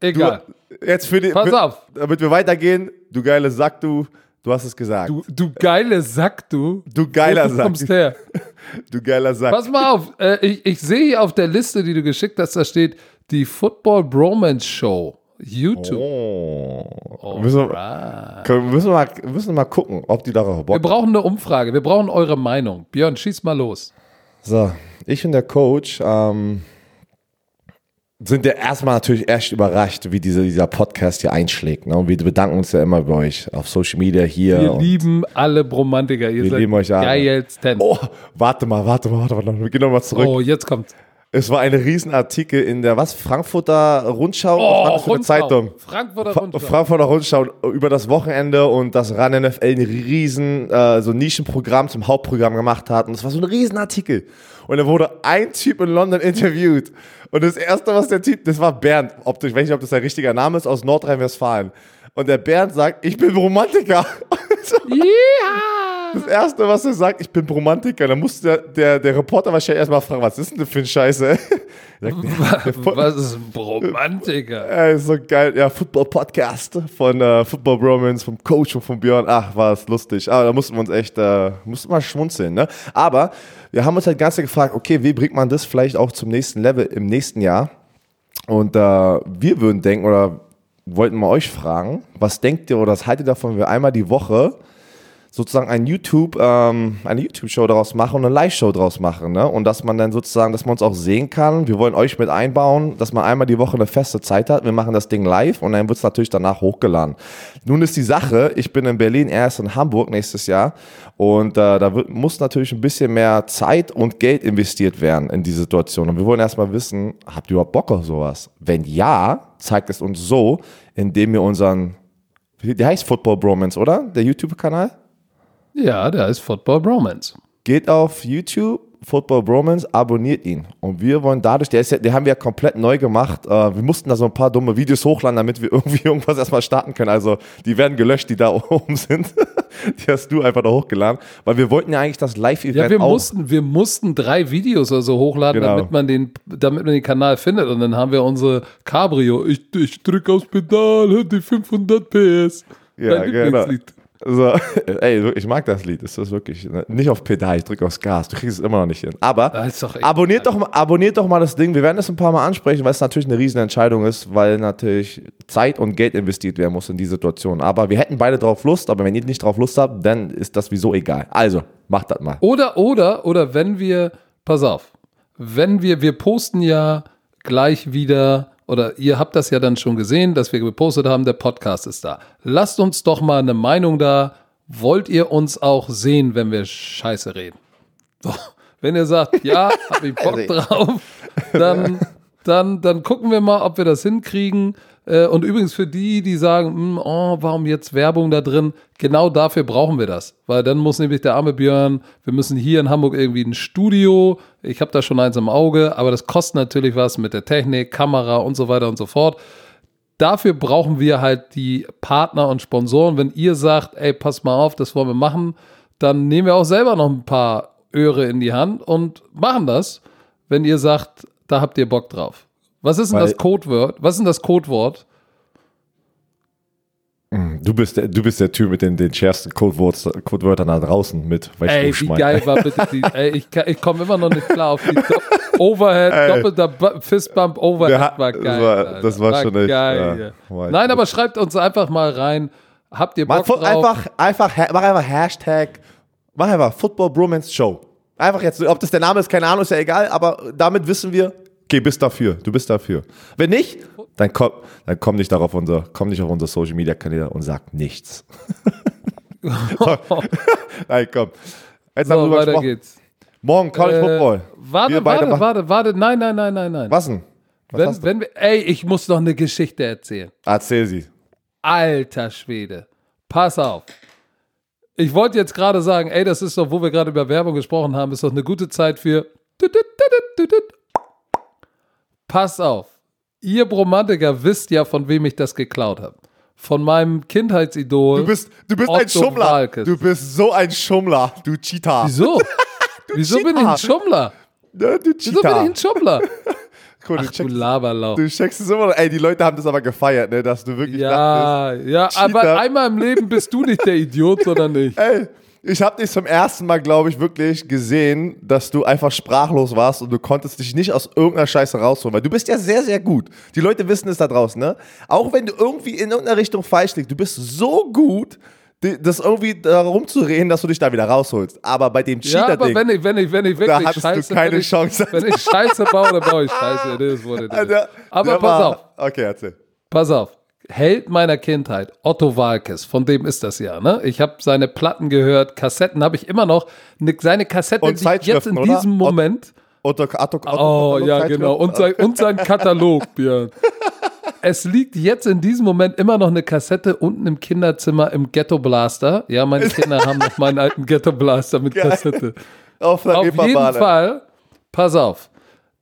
Egal. Du, jetzt für die, Pass für, auf. damit wir weitergehen, du geile Sack, du, du hast es gesagt. Du, du geile Sack, du. Du geiler Wo du Sack. kommst her. Du geiler Sack. Pass mal auf, äh, ich, ich sehe hier auf der Liste, die du geschickt hast, da steht die Football Bromance Show. YouTube. Oh. Müssen, wir, können, müssen, wir mal, müssen wir mal gucken, ob die darauf Wir Bock brauchen eine Umfrage, wir brauchen eure Meinung. Björn, schieß mal los. So, ich und der Coach ähm, sind ja erstmal natürlich echt überrascht, wie diese, dieser Podcast hier einschlägt. Ne? Und wir bedanken uns ja immer bei euch auf Social Media hier. Wir lieben alle Bromantiker. Ihr Wir seid lieben euch alle. geilsten. Oh. Oh, warte mal, warte mal, warte mal. Wir gehen nochmal zurück. jetzt kommt. Es war ein Riesenartikel in der was Frankfurter Rundschau, Oh, was war das für eine Rundschau. Zeitung? Frankfurter Fra- Rundschau. Frankfurter Rundschau über das Wochenende und das RAN NFL ein riesen äh, so Nischenprogramm zum Hauptprogramm gemacht hat und es war so ein Riesenartikel und da wurde ein Typ in London interviewt und das erste was der Typ, das war Bernd, ob ich weiß nicht, ob das der richtige Name ist aus Nordrhein-Westfalen und der Bernd sagt, ich bin Romantiker. Ja! Das erste, was er sagt, ich bin Romantiker. Dann musste der, der, der Reporter wahrscheinlich erstmal fragen, was ist denn das für ein Scheiße? Was ist ein Romantiker? Ey, so geil. Ja, Football-Podcast von äh, Football Bromance, vom Coach und von Björn. Ach, war es lustig. Aber da mussten wir uns echt, äh, mussten mal schmunzeln, ne? Aber wir haben uns halt ganz gefragt, okay, wie bringt man das vielleicht auch zum nächsten Level im nächsten Jahr? Und äh, wir würden denken, oder wollten mal euch fragen, was denkt ihr oder was haltet ihr davon, wenn wir einmal die Woche sozusagen ein YouTube, ähm, eine YouTube-Show daraus machen und eine Live-Show daraus machen, ne? Und dass man dann sozusagen, dass man uns auch sehen kann. Wir wollen euch mit einbauen, dass man einmal die Woche eine feste Zeit hat. Wir machen das Ding live und dann wird es natürlich danach hochgeladen. Nun ist die Sache, ich bin in Berlin, er ist in Hamburg nächstes Jahr und äh, da wird, muss natürlich ein bisschen mehr Zeit und Geld investiert werden in die Situation. Und wir wollen erstmal wissen, habt ihr überhaupt Bock auf sowas? Wenn ja, zeigt es uns so, indem wir unseren, der heißt Football Bromance, oder? Der YouTube-Kanal? Ja, der ist Football Bromance. Geht auf YouTube, Football Bromance, abonniert ihn. Und wir wollen dadurch, der, ist ja, den haben wir ja komplett neu gemacht. Äh, wir mussten da so ein paar dumme Videos hochladen, damit wir irgendwie irgendwas erstmal starten können. Also die werden gelöscht, die da oben sind. die hast du einfach da hochgeladen. Weil wir wollten ja eigentlich das Live-Event Ja, wir auch. mussten, wir mussten drei Videos oder so hochladen, Genau. damit man den, damit man den Kanal findet. Und dann haben wir unsere Cabrio. Ich, ich drück aufs Pedal, die 500 PS. Ja, genau. So, ey, wirklich, ich mag das Lied. Das ist wirklich ne? nicht auf Pedal, ich drücke aufs Gas. Du kriegst es immer noch nicht hin. Aber doch abonniert doch, mal, abonniert doch mal das Ding. Wir werden es ein paar Mal ansprechen, weil es natürlich eine riesen Entscheidung ist, weil natürlich Zeit und Geld investiert werden muss in die Situation. Aber wir hätten beide drauf Lust, aber wenn ihr nicht drauf Lust habt, dann ist das wieso egal. Also, macht das mal. Oder, oder, oder wenn wir, pass auf, wenn wir, wir posten ja gleich wieder, oder ihr habt das ja dann schon gesehen, dass wir gepostet haben, der Podcast ist da. Lasst uns doch mal eine Meinung da. Wollt ihr uns auch sehen, wenn wir Scheiße reden? So, wenn ihr sagt, ja, hab ich Bock drauf, dann, dann, dann gucken wir mal, ob wir das hinkriegen. Äh, Und übrigens für die, die sagen, hm, oh, warum jetzt Werbung da drin? Genau dafür brauchen wir das. Weil dann muss nämlich der arme Björn, wir müssen hier in Hamburg irgendwie ein Studio. Ich habe da schon eins im Auge, aber das kostet natürlich was mit der Technik, Kamera und so weiter und so fort. Dafür brauchen wir halt die Partner und Sponsoren. Wenn ihr sagt, ey, pass mal auf, das wollen wir machen, dann nehmen wir auch selber noch ein paar Öre in die Hand und machen das, wenn ihr sagt, da habt ihr Bock drauf. Was ist denn Weil- das Codewort? Was ist denn das Codewort? Du bist der, du bist der Typ mit den, den schärfsten Codewörtern, da draußen mit. Ey, wie geil war bitte die, ey, ich, ich komme immer noch nicht klar auf die Do Overhead, Ey. doppelter Bu- Fistbump Overhead hat- war geil. das war- das war schon echt, geil. ja, war- Nein, aber schreibt uns einfach mal rein, habt ihr Mach Bock drauf? einfach, einfach, mach einfach Hashtag, mach einfach Football Bromance Show. Einfach jetzt, ob das der Name ist, keine Ahnung, ist ja egal, aber damit wissen wir, okay, bist dafür, du bist dafür. Wenn nicht, dann komm, dann komm nicht darauf unser, komm nicht auf unsere Social Media Kanäle und sag nichts. Nein, komm. Jetzt haben so, wir drüber weiter geht's. Morgen College Äh, Football. Warte, Wir warte, machen- warte, warte, nein, nein, nein, nein, nein. Was denn? Was wenn, wenn wir, ey, ich muss noch eine Geschichte erzählen. Erzähl sie. Alter Schwede. Pass auf. Ich wollte jetzt gerade sagen, ey, das ist doch, wo wir gerade über Werbung gesprochen haben, ist doch eine gute Zeit für. Pass auf. Ihr Bromantiker wisst ja, von wem ich das geklaut habe. Von meinem Kindheitsidol. Du bist, du bist ein Otto Schummler. Walkes. Du bist so ein Schummler, du Cheetah. Wieso? Wieso bin ich ein Cheater. Schummler? Ja, du Wieso bin ich ein Schummler? Cool, du Ach du checkst- Laberlauch. Du checkst es immer noch. Ey, die Leute haben das aber gefeiert, ne, dass du wirklich Ja, ja, aber Cheater. einmal im Leben bist du nicht der Idiot, sondern ich. Ey, ich habe dich zum ersten Mal, glaube ich, wirklich gesehen, dass du einfach sprachlos warst und du konntest dich nicht aus irgendeiner Scheiße rausholen, weil du bist ja sehr, sehr gut. Die Leute wissen es da draußen, ne? Auch wenn du irgendwie in irgendeiner Richtung falsch liegst, du bist so gut, das irgendwie darum zu reden, dass du dich da wieder rausholst. Aber bei dem Ja, aber Cheater-Ding, wenn ich, wenn ich, wenn ich wirklich du Scheiße, keine wenn ich, Chance. Wenn ich Scheiße baue, dann baue ich Scheiße. Das it is. Alter, aber pass auf, Okay, erzähl. pass auf. Held meiner Kindheit, Otto Walkes, von dem ist das ja, ne? Ich habe seine Platten gehört, Kassetten habe ich immer noch. Ne, seine Kassette, Und die jetzt in oder? diesem Moment, Otto, Otto, Otto, Oh, ja, genau. Und sein, und sein Katalog, Björn. Es liegt jetzt in diesem Moment immer noch eine Kassette unten im Kinderzimmer im Ghetto Blaster. Ja, meine Kinder haben noch meinen alten Ghetto Blaster mit Kassette. Auf, Auf jeden. Fall, pass auf.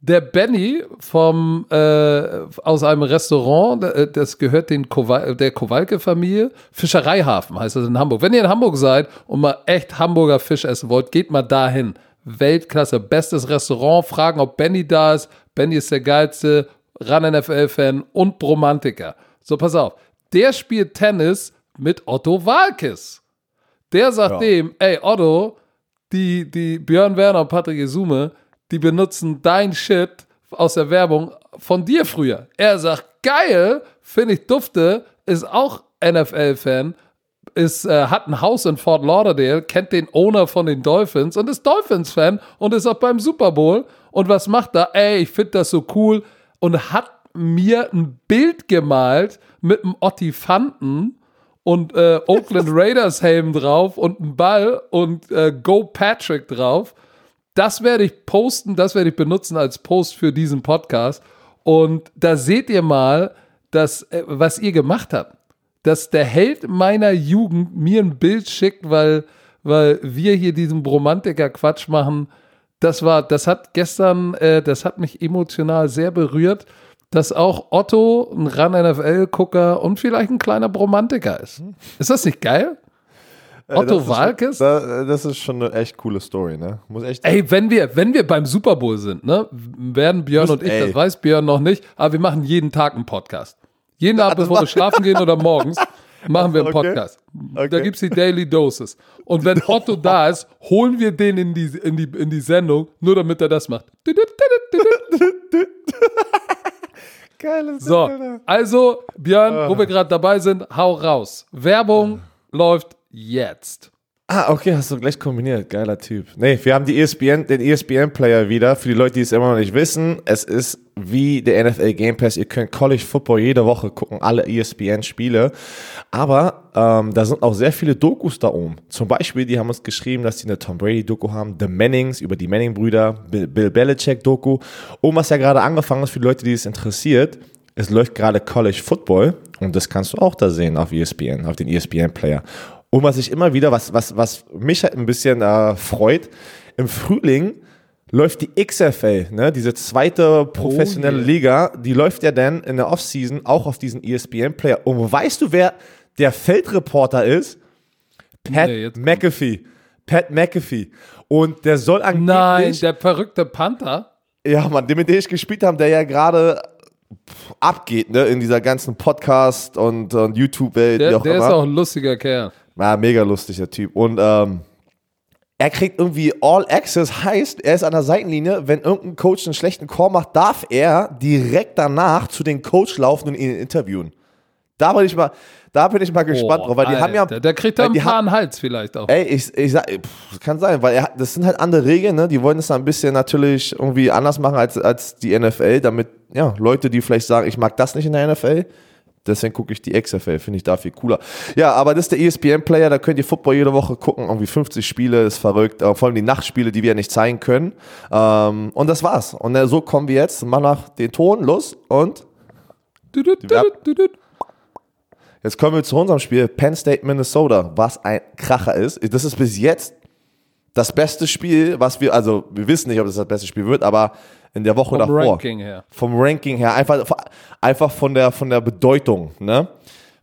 Der Benny vom, äh, aus einem Restaurant, äh, das gehört den Kowal der Kowalke-Familie, Fischereihafen heißt das in Hamburg. Wenn ihr in Hamburg seid und mal echt Hamburger Fisch essen wollt, geht mal dahin. Weltklasse, bestes Restaurant, fragen, ob Benny da ist. Benny ist der geilste Ran-NFL-Fan und Bromantiker. So, pass auf. Der spielt Tennis mit Otto Walkes. Der sagt Ja. dem, ey Otto, die, die Björn Werner und Patrick Isume, die benutzen dein Shit aus der Werbung von dir früher. Er sagt, geil, finde ich dufte, ist auch NFL-Fan, ist, äh, hat ein Haus in Fort Lauderdale, kennt den Owner von den Dolphins und ist Dolphins-Fan und ist auch beim Super Bowl. Und was macht er? Ey, ich finde das so cool und hat mir ein Bild gemalt mit einem Ottifanten und äh, Oakland Raiders Helm drauf und ein Ball und äh, Go Patrick drauf. Das werde ich posten, das werde ich benutzen als Post für diesen Podcast. Und da seht ihr mal, dass, äh, was ihr gemacht habt. Dass der Held meiner Jugend mir ein Bild schickt, weil, weil wir hier diesen Bromantiker-Quatsch machen. Das war, das hat gestern, äh, das hat mich emotional sehr berührt, dass auch Otto ein Ran-NFL-Gucker und vielleicht ein kleiner Bromantiker ist. Ist das nicht geil? Äh, Otto das ist- Walkes? da- Das ist schon eine echt coole Story, ne? Muss echt. Ey, wenn wir, wenn wir beim Super Bowl sind, ne, werden Björn Müssen- und ich, ey. das weiß Björn noch nicht, aber wir machen jeden Tag einen Podcast. Jeden Abend, bevor wir schlafen gehen oder morgens, machen wir einen Okay. Podcast. Da Okay. gibt's die Daily Doses. Und wenn Otto da ist, holen wir den in die, in die, in die Sendung, nur damit er das macht. Geiles So, also, Björn, wo wir gerade dabei sind, hau raus. Werbung läuft jetzt. Ah, okay, hast du gleich kombiniert. Geiler Typ. Nee, wir haben die ESPN, den ESPN-Player wieder. Für die Leute, die es immer noch nicht wissen, es ist wie der NFL Game Pass. Ihr könnt College Football jede Woche gucken, alle ESPN-Spiele. Aber ähm, da sind auch sehr viele Dokus da oben. Zum Beispiel, die haben uns geschrieben, dass sie eine Tom Brady-Doku haben, The Mannings über die Manning-Brüder, Bill, Belichick-Doku. Und was ja gerade angefangen ist für die Leute, die es interessiert, es läuft gerade College Football und das kannst du auch da sehen auf ESPN, auf den ESPN-Player. Und was ich immer wieder, was, was, was mich halt ein bisschen äh, freut, im Frühling läuft die XFL, ne, diese zweite professionelle yeah. Liga, die läuft ja dann in der Offseason auch auf diesen ESPN-Player. Und weißt du, wer der Feldreporter ist? Pat Nee, McAfee. Pat McAfee. Und der soll angeblich... Nein, der verrückte Panther. Ja, Mann, den mit dem ich gespielt habe, der ja gerade abgeht, ne, in dieser ganzen Podcast- und, und YouTube-Welt. wie Der, der ist auch ein lustiger Kerl. Ja, mega lustig, der Typ. Und ähm, er kriegt irgendwie All Access, heißt, er ist an der Seitenlinie, wenn irgendein Coach einen schlechten Call macht, darf er direkt danach zu den Coach laufen und ihn interviewen. Da bin ich mal, da bin ich mal gespannt Oh, drauf, weil die haben ja. Alter, Der kriegt da einen die haben- Hals vielleicht auch. Ey, ich, ich sag, pff, kann sein, weil er, das sind halt andere Regeln, ne? Die wollen es ein bisschen natürlich irgendwie anders machen als, als die NFL, damit, ja, Leute, die vielleicht sagen, ich mag das nicht in der NFL, deswegen gucke ich die XFL, finde ich da viel cooler. Ja, aber das ist der ESPN-Player, da könnt ihr Football jede Woche gucken, irgendwie 50 Spiele, ist verrückt, äh, vor allem die Nachtspiele, die wir nicht zeigen können. Ähm, und das war's. Und äh, so kommen wir jetzt, mach nach den Ton, los und Ja. Jetzt kommen wir zu unserem Spiel Penn State, Minnesota, was ein Kracher ist. Das ist bis jetzt das beste Spiel, was wir, also wir wissen nicht, ob das das beste Spiel wird, aber in der Woche Vom davor. Ranking her. Vom Ranking her, einfach, einfach von, der, von der Bedeutung. Ne?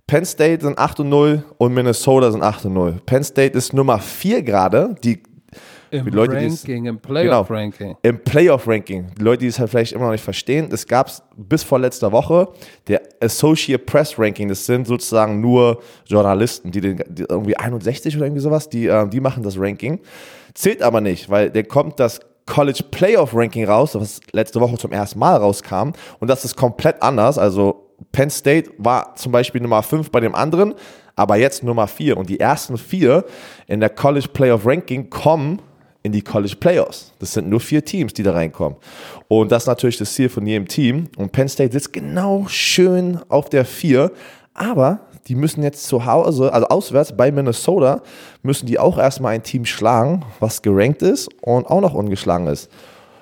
Penn State sind 8 und 0 und Minnesota sind 8 und 0. Penn State ist Nummer 4 gerade, die Im Die Leute, es- Ranking, im Genau. Playoff-Ranking. im Playoff-Ranking. Die Leute, die es halt vielleicht immer noch nicht verstehen, es gab bis vor letzter Woche der Associate Press Ranking. Das sind sozusagen nur Journalisten, die, den, die irgendwie 61 oder irgendwie sowas, die, äh, die machen das Ranking. Zählt aber nicht, weil der kommt das College Playoff Ranking raus, was letzte Woche zum ersten Mal rauskam. Und das ist komplett anders. Also Penn State war zum Beispiel Nummer 5 bei dem anderen, aber jetzt Nummer 4. Und die ersten vier in der College Playoff Ranking kommen in die College Playoffs. Das sind nur vier Teams, die da reinkommen. Und das ist natürlich das Ziel von jedem Team. Und Penn State sitzt genau schön auf der 4. Aber die müssen jetzt zu Hause, also auswärts bei Minnesota, müssen die auch erstmal ein Team schlagen, was gerankt ist und auch noch ungeschlagen ist.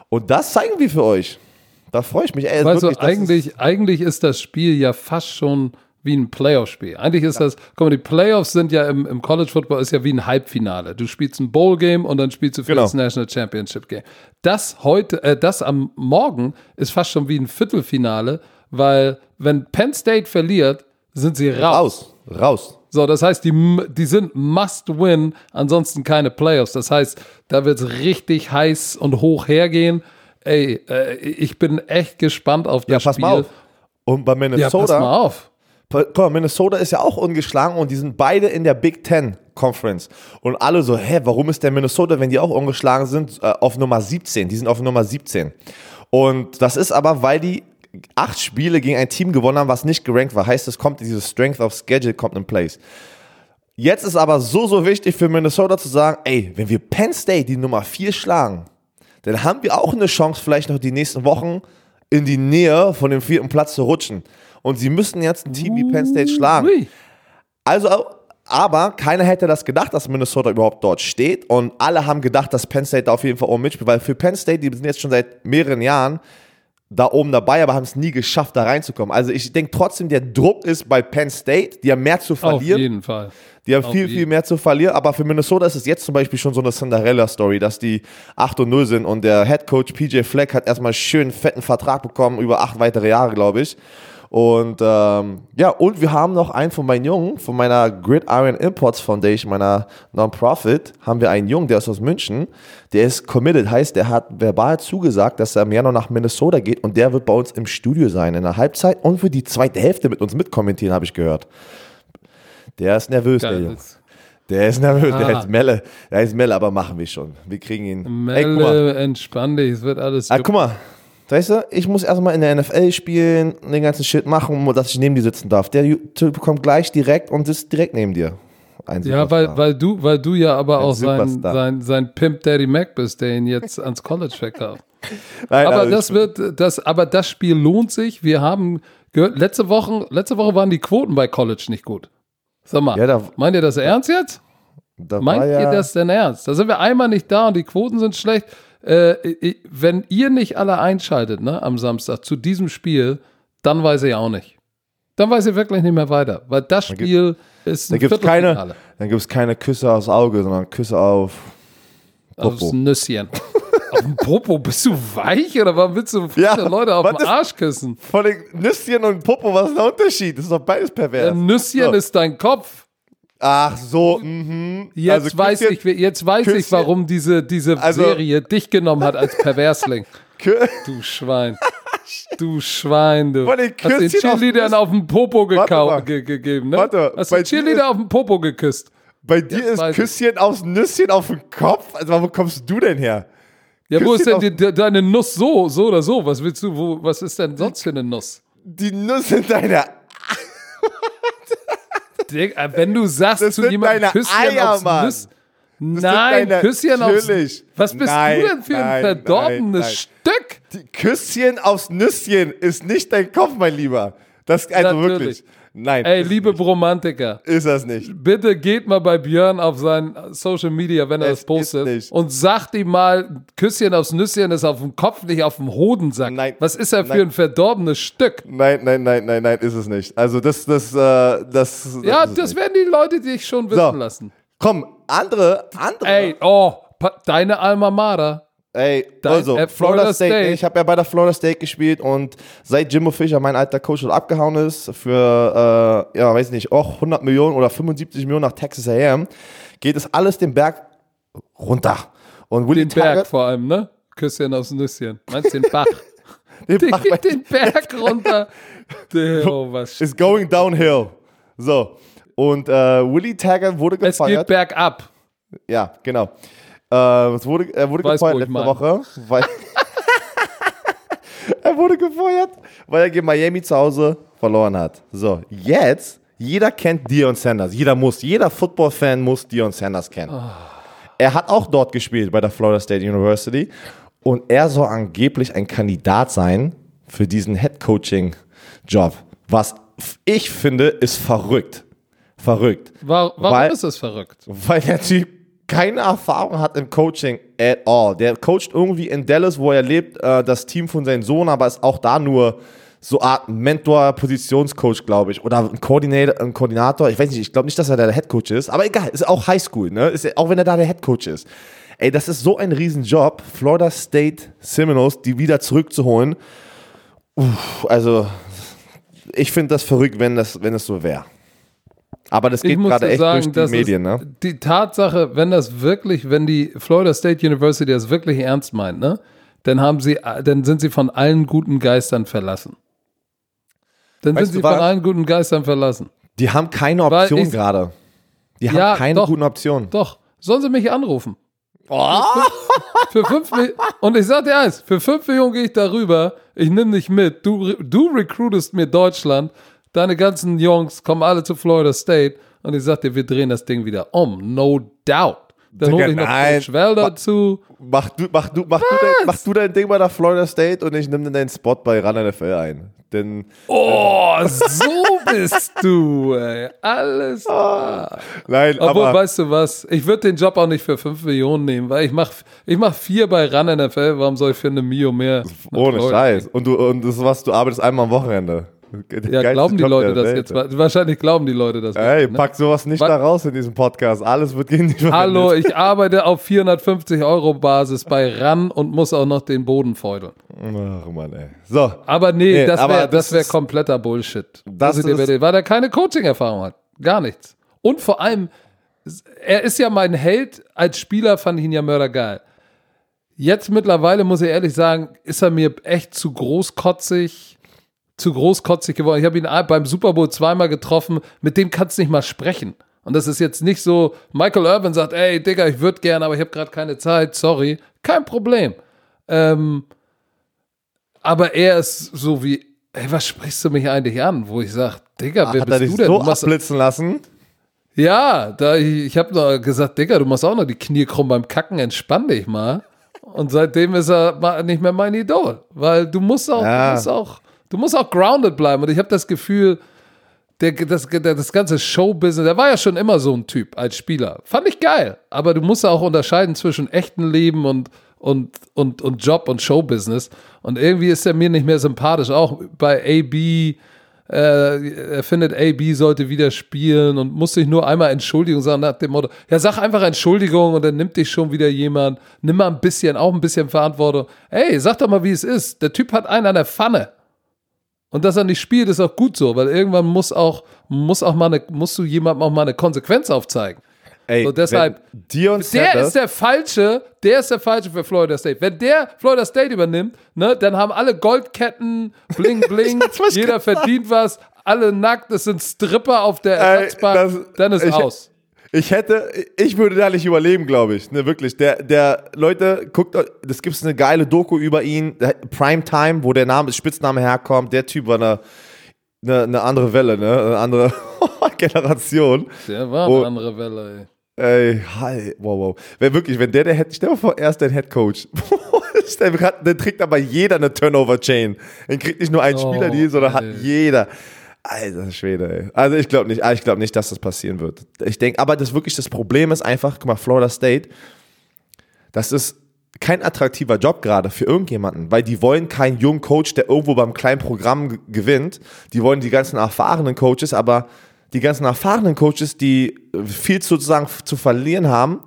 Und das zeigen wir für euch. Da freue ich mich. Ey, du, wirklich, das ist- eigentlich, eigentlich ist das Spiel ja fast schon wie ein Playoff-Spiel. Eigentlich ist das, guck mal, die Playoffs sind ja im, im College Football ist ja wie ein Halbfinale. Du spielst ein Bowl-Game und dann spielst du für Genau. das National Championship Game. Das heute, äh, das am Morgen ist fast schon wie ein Viertelfinale, weil wenn Penn State verliert, sind sie raus. raus. Raus. So, das heißt, die, die sind must win, ansonsten keine Playoffs. Das heißt, da wird es richtig heiß und hoch hergehen. Ey, äh, ich bin echt gespannt auf das Ja, pass Spiel. mal auf. Und bei Ja, pass Minnesota, mal auf. Mal, Minnesota ist ja auch ungeschlagen und die sind beide in der Big Ten Conference. Und alle so, hä, warum ist der Minnesota, wenn die auch ungeschlagen sind, äh, auf Nummer 17? Die sind auf Nummer 17. Und das ist aber, weil die acht Spiele gegen ein Team gewonnen haben, was nicht gerankt war. Heißt, es kommt dieses Strength of Schedule kommt in place. Jetzt ist aber so, so wichtig für Minnesota zu sagen, ey, wenn wir Penn State die Nummer 4 schlagen, dann haben wir auch eine Chance, vielleicht noch die nächsten Wochen in die Nähe von dem vierten Platz zu rutschen. Und sie müssen jetzt ein Team wie Penn State schlagen. Also, aber keiner hätte das gedacht, dass Minnesota überhaupt dort steht. Und alle haben gedacht, dass Penn State da auf jeden Fall oben mitspielt. Weil für Penn State, die sind jetzt schon seit mehreren Jahren da oben dabei, aber haben es nie geschafft, da reinzukommen. Also ich denke trotzdem, der Druck ist bei Penn State. Die haben mehr zu Auf verlieren. jeden Fall. Die haben Auf viel, jeden- viel mehr zu verlieren, aber für Minnesota ist es jetzt zum Beispiel schon so eine Cinderella-Story, dass die 8 und 0 sind und der Head Coach PJ Fleck hat erstmal schön fetten Vertrag bekommen, über acht weitere Jahre, glaube ich. Und ähm, ja, und wir haben noch einen von meinen Jungen, von meiner Gridiron Imports Foundation, meiner Non-Profit, haben wir einen Jungen, der ist aus München, der ist committed, heißt, der hat verbal zugesagt, dass er im Januar nach Minnesota geht und der wird bei uns im Studio sein in der Halbzeit und für die zweite Hälfte mit uns mitkommentieren, habe ich gehört. Der ist nervös, der Geil. Junge. Der ist nervös, der Ah. heißt Melle. Der heißt Melle, aber machen wir schon. Wir kriegen ihn. Ey. Melle, entspann dich, es wird alles Ah, guck mal. Weißt du, ich muss erstmal in der NFL spielen, den ganzen Shit machen, dass ich neben dir sitzen darf. Der Typ kommt gleich direkt und sitzt direkt neben dir. Ein Ja, weil, weil, du, weil du ja aber auch sein, sein, sein Pimp Daddy Mac bist, der ihn jetzt ans College verkauft. Nein, Aber also das wird, das, aber das Spiel lohnt sich. Wir haben gehört, letzte Woche, letzte Woche waren die Quoten bei College nicht gut. Sag mal, Ja, da- meint ihr das ernst jetzt? da Meint ja, ihr das denn ernst? Da sind wir einmal nicht da und die Quoten sind schlecht. Äh, wenn ihr nicht alle einschaltet, ne, am Samstag zu diesem Spiel, dann weiß ich auch nicht. Dann weiß ich wirklich nicht mehr weiter, weil das gibt- Spiel ist Da ein gibt es keine, dann gibt's keine Küsse aufs Auge, sondern Küsse auf Aufs Popo. Nüsschen. auf dem Popo, bist du weich oder warum willst du Ja, viele Leute auf den ist- Arsch küssen? Von den Nüsschen und Popo, was ist der Unterschied? Das ist doch beides pervers. Ein Nüsschen So. ist dein Kopf. Ach so, mhm. Jetzt Also weiß Küsschen- ich, jetzt weiß ich, Küsschen- warum diese, diese Also- Serie dich genommen hat als Perversling. Du Schwein. Du Schwein, du. Den Hast den Küsschen auf Cheerleadern Nüss- auf den Popo ge gegeben, ne? Warte, Hast den Cheerleader auf den Popo geküsst. Bei dir Jetzt ist weiß ich. Küsschen aufs Nüsschen auf den Kopf? Also, wo kommst du denn her? Ja, wo ist Küsschen denn die, de- deine Nuss so, so oder so? Was willst du, wo, was ist denn sonst für eine Nuss? Die Nuss in deiner. Äh, wenn du sagst Das zu jemandem Küsschen Eier, aufs Mann. Nein, deine- Küsschen aufs Natürlich. Was bist Nein, du denn für ein nein, verdorbenes nein. Stück? Die Küsschen aufs Nüsschen ist nicht dein Kopf, mein Lieber. Das, also Natürlich. wirklich. Nein, Ey, liebe Bromantiker, ist das nicht. bitte geht mal bei Björn auf sein Social Media, wenn er Es das postet, ist nicht. und sagt ihm mal, Küsschen aufs Nüsschen ist auf dem Kopf, nicht auf dem Hodensack. Nein. Was ist er für Nein. ein verdorbenes Stück? Nein, nein, nein, nein, nein, ist es nicht. Also, das, das, äh, das. das Ja, das nicht. werden die Leute dich schon wissen So. lassen. Komm, andere, andere. Ey, oh, deine Alma Mater. Ey, Dein- also, äh, Florida, Florida State. State. Ich habe ja bei der Florida State gespielt und seit Jimbo Fischer, mein alter Coach, abgehauen ist für, äh, ja, weiß nicht, auch 100 Millionen oder 75 Millionen nach Texas A&M, geht es alles den Berg runter. Und Willie Den Berg Taggart, vor allem, ne? Küsschen aufs Nüsschen. Meinst du den Bach? den Der Bach geht den Berg runter. Der, oh, was. is going downhill. So. Und äh, Willie Taggart wurde Es geht gefeiert. bergab. Ja, genau. Äh, es wurde, er wurde Weiß, gefeuert letzte meine. Woche. Weil er wurde gefeuert, weil er gegen Miami zu Hause verloren hat. So, jetzt, jeder kennt Dion Sanders. Jeder muss, jeder Football-Fan muss Dion Sanders kennen. Er hat auch dort gespielt bei der Florida State University. Und er soll angeblich ein Kandidat sein für diesen Head-Coaching-Job. Was ich finde, ist verrückt. Verrückt. War, warum Weil- ist das verrückt? Weil der Typ keine Erfahrung hat im Coaching at all. Der coacht irgendwie in Dallas, wo er lebt, äh, das Team von seinem Sohn, aber ist auch da nur so Art Mentor, Positionscoach, glaube ich. Oder ein Koordinator, ein Koordinator. Ich weiß nicht, ich glaube nicht, dass er da der Headcoach ist, aber egal, ist auch Highschool, ne? Ist, auch wenn er da der Headcoach ist. Ey, das ist so ein Riesenjob, Florida State Seminoles, die wieder zurückzuholen. Uff, also, ich finde das verrückt, wenn das, wenn es so wäre. Aber das geht gerade echt sagen, durch die Medien, ne? Die Tatsache, wenn das wirklich, wenn die Florida State University das wirklich ernst meint, ne? Dann haben sie, dann sind sie von allen guten Geistern verlassen. Dann weißt sind sie von allen guten Geistern verlassen. Die haben keine Option gerade. Die haben ja, keine doch, guten Optionen. Doch, sollen sie mich anrufen. Oh. Für, fünf, für fünf und ich sag dir eins, für fünf Millionen gehe ich darüber, ich nehme dich mit, du, du recruitest mir Deutschland, deine ganzen Jungs kommen alle zu Florida State und ich sag dir, wir drehen das Ding wieder um, no doubt. Dann hole ich noch nein. Coach dazu. Mach du, mach, du, mach, du dein, mach du dein Ding bei der Florida State und ich nehme deinen Spot bei Run NFL ein. Denn, oh, so bist du, ey. Alles ah. klar. Nein, Obwohl, aber, weißt du was? Ich würde den Job auch nicht für 5 Millionen nehmen, weil ich mache ich mach vier bei Run NFL. Warum soll ich für eine Mio mehr? Ohne Scheiß. Und du, und das was, du arbeitest einmal am Wochenende. Ja, glauben die Leute das Welt. jetzt? Wahrscheinlich glauben die Leute das. Ey, nicht, ne? pack sowas nicht Was? da raus in diesem Podcast. Alles wird gegen die Hallo, ich arbeite auf 450 Euro Basis bei RAN und muss auch noch den Boden feudeln. Ach Mann, ey. So. Aber nee, nee das wäre das wär kompletter Bullshit. Das ist, dir, weil er keine Coaching-Erfahrung hat. Gar nichts. Und vor allem, er ist ja mein Held. Als Spieler fand ich ihn ja mördergeil. Jetzt mittlerweile, muss ich ehrlich sagen, ist er mir echt zu großkotzig zu großkotzig geworden. Ich habe ihn beim Super Bowl zweimal getroffen, mit dem kannst du nicht mal sprechen. Und das ist jetzt nicht so, Michael Irvin sagt, ey, Digga, ich würde gerne, aber ich habe gerade keine Zeit, sorry. Kein Problem. Ähm, aber er ist so wie, ey, was sprichst du mich eigentlich an? Wo ich sage, Digga, wer Hat bist du denn? so du abblitzen lassen? Ja, da, ich, ich habe noch gesagt, Digga, du machst auch noch die Knie krumm beim Kacken, entspann dich mal. Und seitdem ist er nicht mehr mein Idol, weil du musst auch, ja. du musst auch Du musst auch grounded bleiben. Und ich habe das Gefühl, der, das, der, das ganze Showbusiness, der war ja schon immer so ein Typ als Spieler. Fand ich geil. Aber du musst auch unterscheiden zwischen echtem Leben und, und, und, und Job und Showbusiness. Und irgendwie ist er mir nicht mehr sympathisch. Auch bei AB, äh, er findet, AB sollte wieder spielen und muss sich nur einmal Entschuldigung sagen nach dem Motto, ja, sag einfach Entschuldigung und dann nimmt dich schon wieder jemand. Nimm mal ein bisschen, auch ein bisschen Verantwortung. Ey, sag doch mal, wie es ist. Der Typ hat einen an der Pfanne. Und dass er nicht spielt, ist auch gut so, weil irgendwann muss auch, muss auch mal eine, musst du jemandem auch mal eine Konsequenz aufzeigen. Ey, so deshalb, der ist der falsche, der ist der falsche für Florida State. Wenn der Florida State übernimmt, ne, dann haben alle Goldketten, bling bling, jeder verdient was, alle nackt, es sind Stripper auf der Ersatzbank, dann ist ich, aus. Ich hätte, ich würde da nicht überleben, glaube ich. Ne, wirklich. Der, der, Leute, guckt, das gibt eine geile Doku über ihn, Primetime, wo der Name, Spitzname herkommt. Der Typ war eine, eine, eine andere Welle, ne? Eine andere Generation. Der war eine oh, andere Welle, ey. Ey, hi, wow, wow. Wenn wirklich, wenn der der Head, stell dir vor, er ist dein Head Coach. der trägt aber jeder eine Turnover-Chain. Den kriegt nicht nur ein oh, Spieler die, sondern ey. hat jeder. Alter Schwede, ey. Also ich glaube nicht, ich glaube nicht, dass das passieren wird. Ich denke, aber das wirklich das Problem ist einfach, guck mal, Florida State, das ist kein attraktiver Job gerade für irgendjemanden, weil die wollen keinen jungen Coach, der irgendwo beim kleinen Programm gewinnt. Die wollen die ganzen erfahrenen Coaches, aber die ganzen erfahrenen Coaches, die viel sozusagen zu verlieren haben,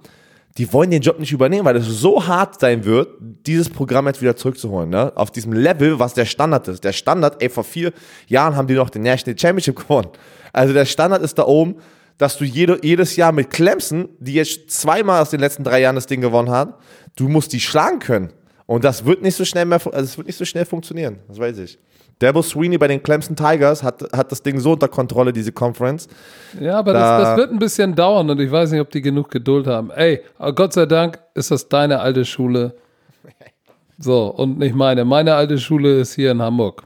die wollen den Job nicht übernehmen, weil es so hart sein wird, dieses Programm jetzt wieder zurückzuholen. Ne? Auf diesem Level, was der Standard ist. Der Standard, ey, vor vier Jahren haben die noch den National Championship gewonnen. Also der Standard ist da oben, dass du jede, jedes Jahr mit Clemson, die jetzt zweimal aus den letzten drei Jahren das Ding gewonnen hat, du musst die schlagen können. Und das wird nicht so schnell mehr, also es wird nicht so schnell funktionieren. Das weiß ich. Debo Sweeney bei den Clemson Tigers hat, hat das Ding so unter Kontrolle, diese Conference. Ja, aber da das, das, wird ein bisschen dauern und ich weiß nicht, ob die genug Geduld haben. Ey, Gott sei Dank ist das deine alte Schule. So, und nicht meine. Meine alte Schule ist hier in Hamburg.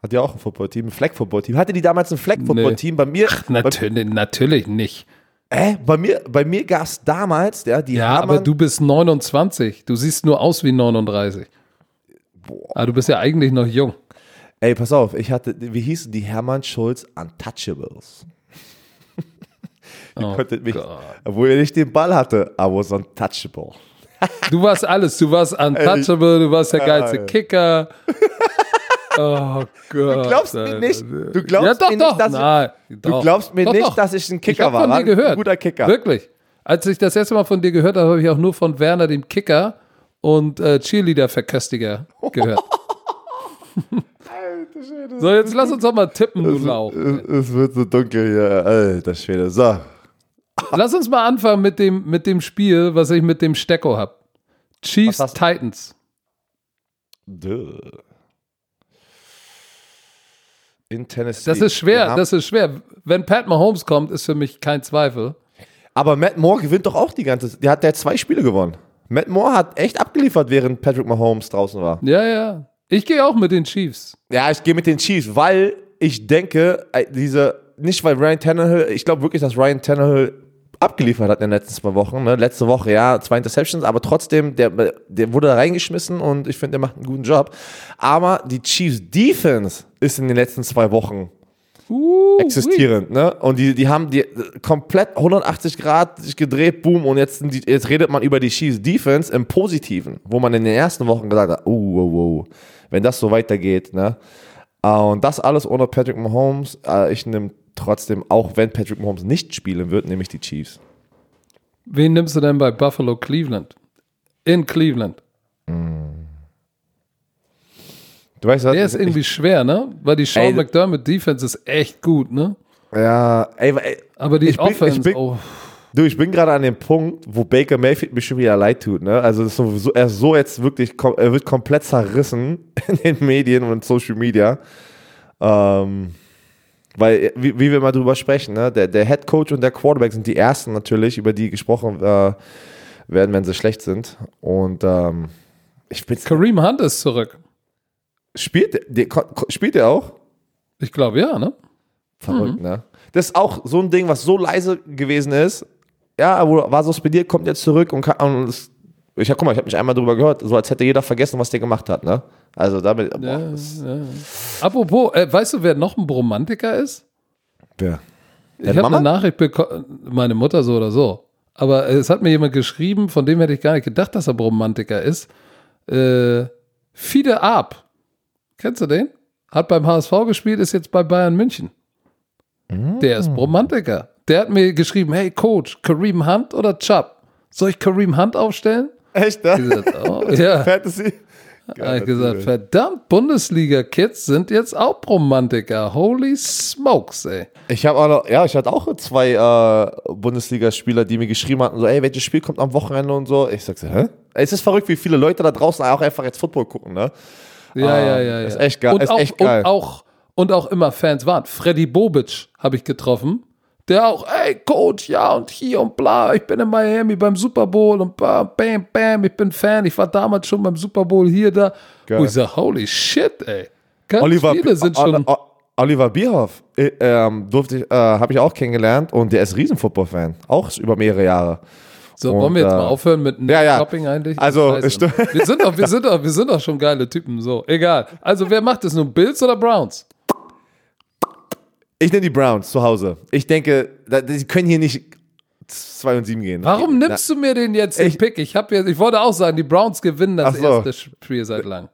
Hat ja auch ein Footballteam, ein Flag-Football-Team. Hatte die damals ein Flag-Football-Team? Nee. Bei mir. Ach, natürlich, bei, natürlich nicht. Äh, bei mir, bei mir gab es damals, ja, die Ja, aber du bist 29. Du siehst nur aus wie 39. Boah. Aber du bist ja eigentlich noch jung. Ey, pass auf, ich hatte, wie hießen die Hermann Schulz Untouchables? Oh konntet mich, Gott. obwohl er nicht den Ball hatte, I was untouchable. Du warst alles. Du warst untouchable, du warst der geilste. Kicker. Oh Gott. Du glaubst mir nicht, du glaubst ja, doch, mir doch. nicht, dass ich- Nein, Du doch. glaubst mir Doch, nicht, dass ich ein Ich Kicker habe war. von dir gehört. Ein guter Kicker. Wirklich. Als ich das erste Mal von dir gehört habe, habe ich auch nur von Werner, dem Kicker und äh, Cheerleader-Verköstiger gehört. So, jetzt lass uns doch mal tippen, du Lauch. Es, es wird so dunkel hier. Alter Schwede. So. Lass uns mal anfangen mit dem, mit dem Spiel, was ich mit dem Stecko habe. Chiefs Titans. Duh. In Tennessee. Das ist schwer, haben- das ist schwer. Wenn Pat Mahomes kommt, ist für mich kein Zweifel. Aber Matt Moore gewinnt doch auch die ganze Der hat der hat zwei Spiele gewonnen. Matt Moore hat echt abgeliefert, während Patrick Mahomes draußen war. Ja, ja. Ich gehe auch mit den Chiefs. Ja, ich gehe mit den Chiefs, weil ich denke, äh, diese, nicht weil Ryan Tannehill, ich glaube wirklich, dass Ryan Tannehill abgeliefert hat in den letzten zwei Wochen. Ne? Letzte Woche, ja, zwei Interceptions, aber trotzdem, der, der wurde da reingeschmissen und ich finde, der macht einen guten Job. Aber die Chiefs Defense ist in den letzten zwei Wochen Uh, existierend, ne? Und die, die haben die komplett 180 Grad sich gedreht, boom, und jetzt, jetzt redet man über die Chiefs Defense im Positiven, wo man in den ersten Wochen gesagt hat, oh, oh, oh, wenn das so weitergeht, ne? Äh, Und das alles ohne Patrick Mahomes. Äh, Ich nehme trotzdem, auch wenn Patrick Mahomes nicht spielen wird, nehme ich die Chiefs. Wen nimmst du denn bei Buffalo Cleveland? In Cleveland. Du weißt was? Der ist irgendwie schwer, ne? Weil die Sean Ey, McDermott Defense ist echt gut, ne? ja, ey, ey, Aber die Ich bin- ich Offense, bin- oh, Du, ich bin gerade an dem Punkt, wo Baker Mayfield mir schon wieder leid tut. Ne? Also ist so, er ist so jetzt wirklich, er wird komplett zerrissen in den Medien und Social Media. Ähm, weil, wie, wie wir mal drüber sprechen, ne? der, der Head Coach und der Quarterback sind die ersten natürlich, über die gesprochen äh, werden, wenn sie schlecht sind. Und ähm, ich bin Kareem Hunt ist zurück. spielt, der, der, spielt er auch? Ich glaube, ja, ne? Verrückt, ne? Das ist auch so ein Ding, was so leise gewesen ist. Ja, wo war suspendiert, kommt jetzt zurück und kann. Und es, ich hab, guck mal, ich habe mich einmal drüber gehört, so als hätte jeder vergessen, was der gemacht hat, ne? Also damit. Boah, Ja, ja. Apropos, äh, weißt du, wer noch ein Bromantiker ist? wer? Ich Deine habe eine? Nachricht bekommen, meine Mutter so oder so. Aber es hat mir jemand geschrieben, von dem hätte ich gar nicht gedacht, dass er Bromantiker ist. Äh, Fide Ab. Kennst du den? Hat beim HSV gespielt, ist jetzt bei Bayern München. Der Mm. ist Bromantiker. Der hat mir geschrieben, hey Coach, Kareem Hunt oder Chubb? Soll ich Kareem Hunt aufstellen? Echt, ne? gesagt, oh, ja. Fantasy? Habe ich gesagt, verdammt, Bundesliga-Kids sind jetzt auch Bromantiker. Holy smokes, ey. Ich habe auch noch, ja, ich hatte auch zwei äh, Bundesligaspieler, die mir geschrieben hatten, so, ey, welches Spiel kommt am Wochenende und so. Ich sag so, hä? Es ist verrückt, wie viele Leute da draußen auch einfach jetzt Football gucken, ne? Ja, Ah, ja, ja, ja. ist echt geil, Und, ist auch, echt geil. Und, auch, und auch immer Fans waren. Freddy Bobic habe ich getroffen. Der auch, ey, Coach, ja, und hier und bla, ich bin in Miami beim Super Bowl und bam, bam, bam, ich bin Fan. Ich war damals schon beim Super Bowl hier, da. Geil. Wo ich sage, holy shit, ey. Ganz Oliver, viele sind schon. Oliver Bierhoff äh, ähm, durfte ich, äh, habe ich auch kennengelernt und der ist Riesen-Football-Fan, auch über mehrere Jahre. So, und, wollen wir jetzt äh, mal aufhören mit ja, ja. Shopping eigentlich? Also, wir sind doch, wir sind doch, wir sind doch schon geile Typen, so. Egal. Also, wer macht das nun? Bills oder Browns? Ich nehme die Browns zu Hause. Ich denke, die können hier nicht 2 und 7 gehen. Warum nimmst du mir den jetzt, den Ich- Pick? Ich, hab jetzt, ich wollte auch sagen, die Browns gewinnen das so. erste Spiel seit langem.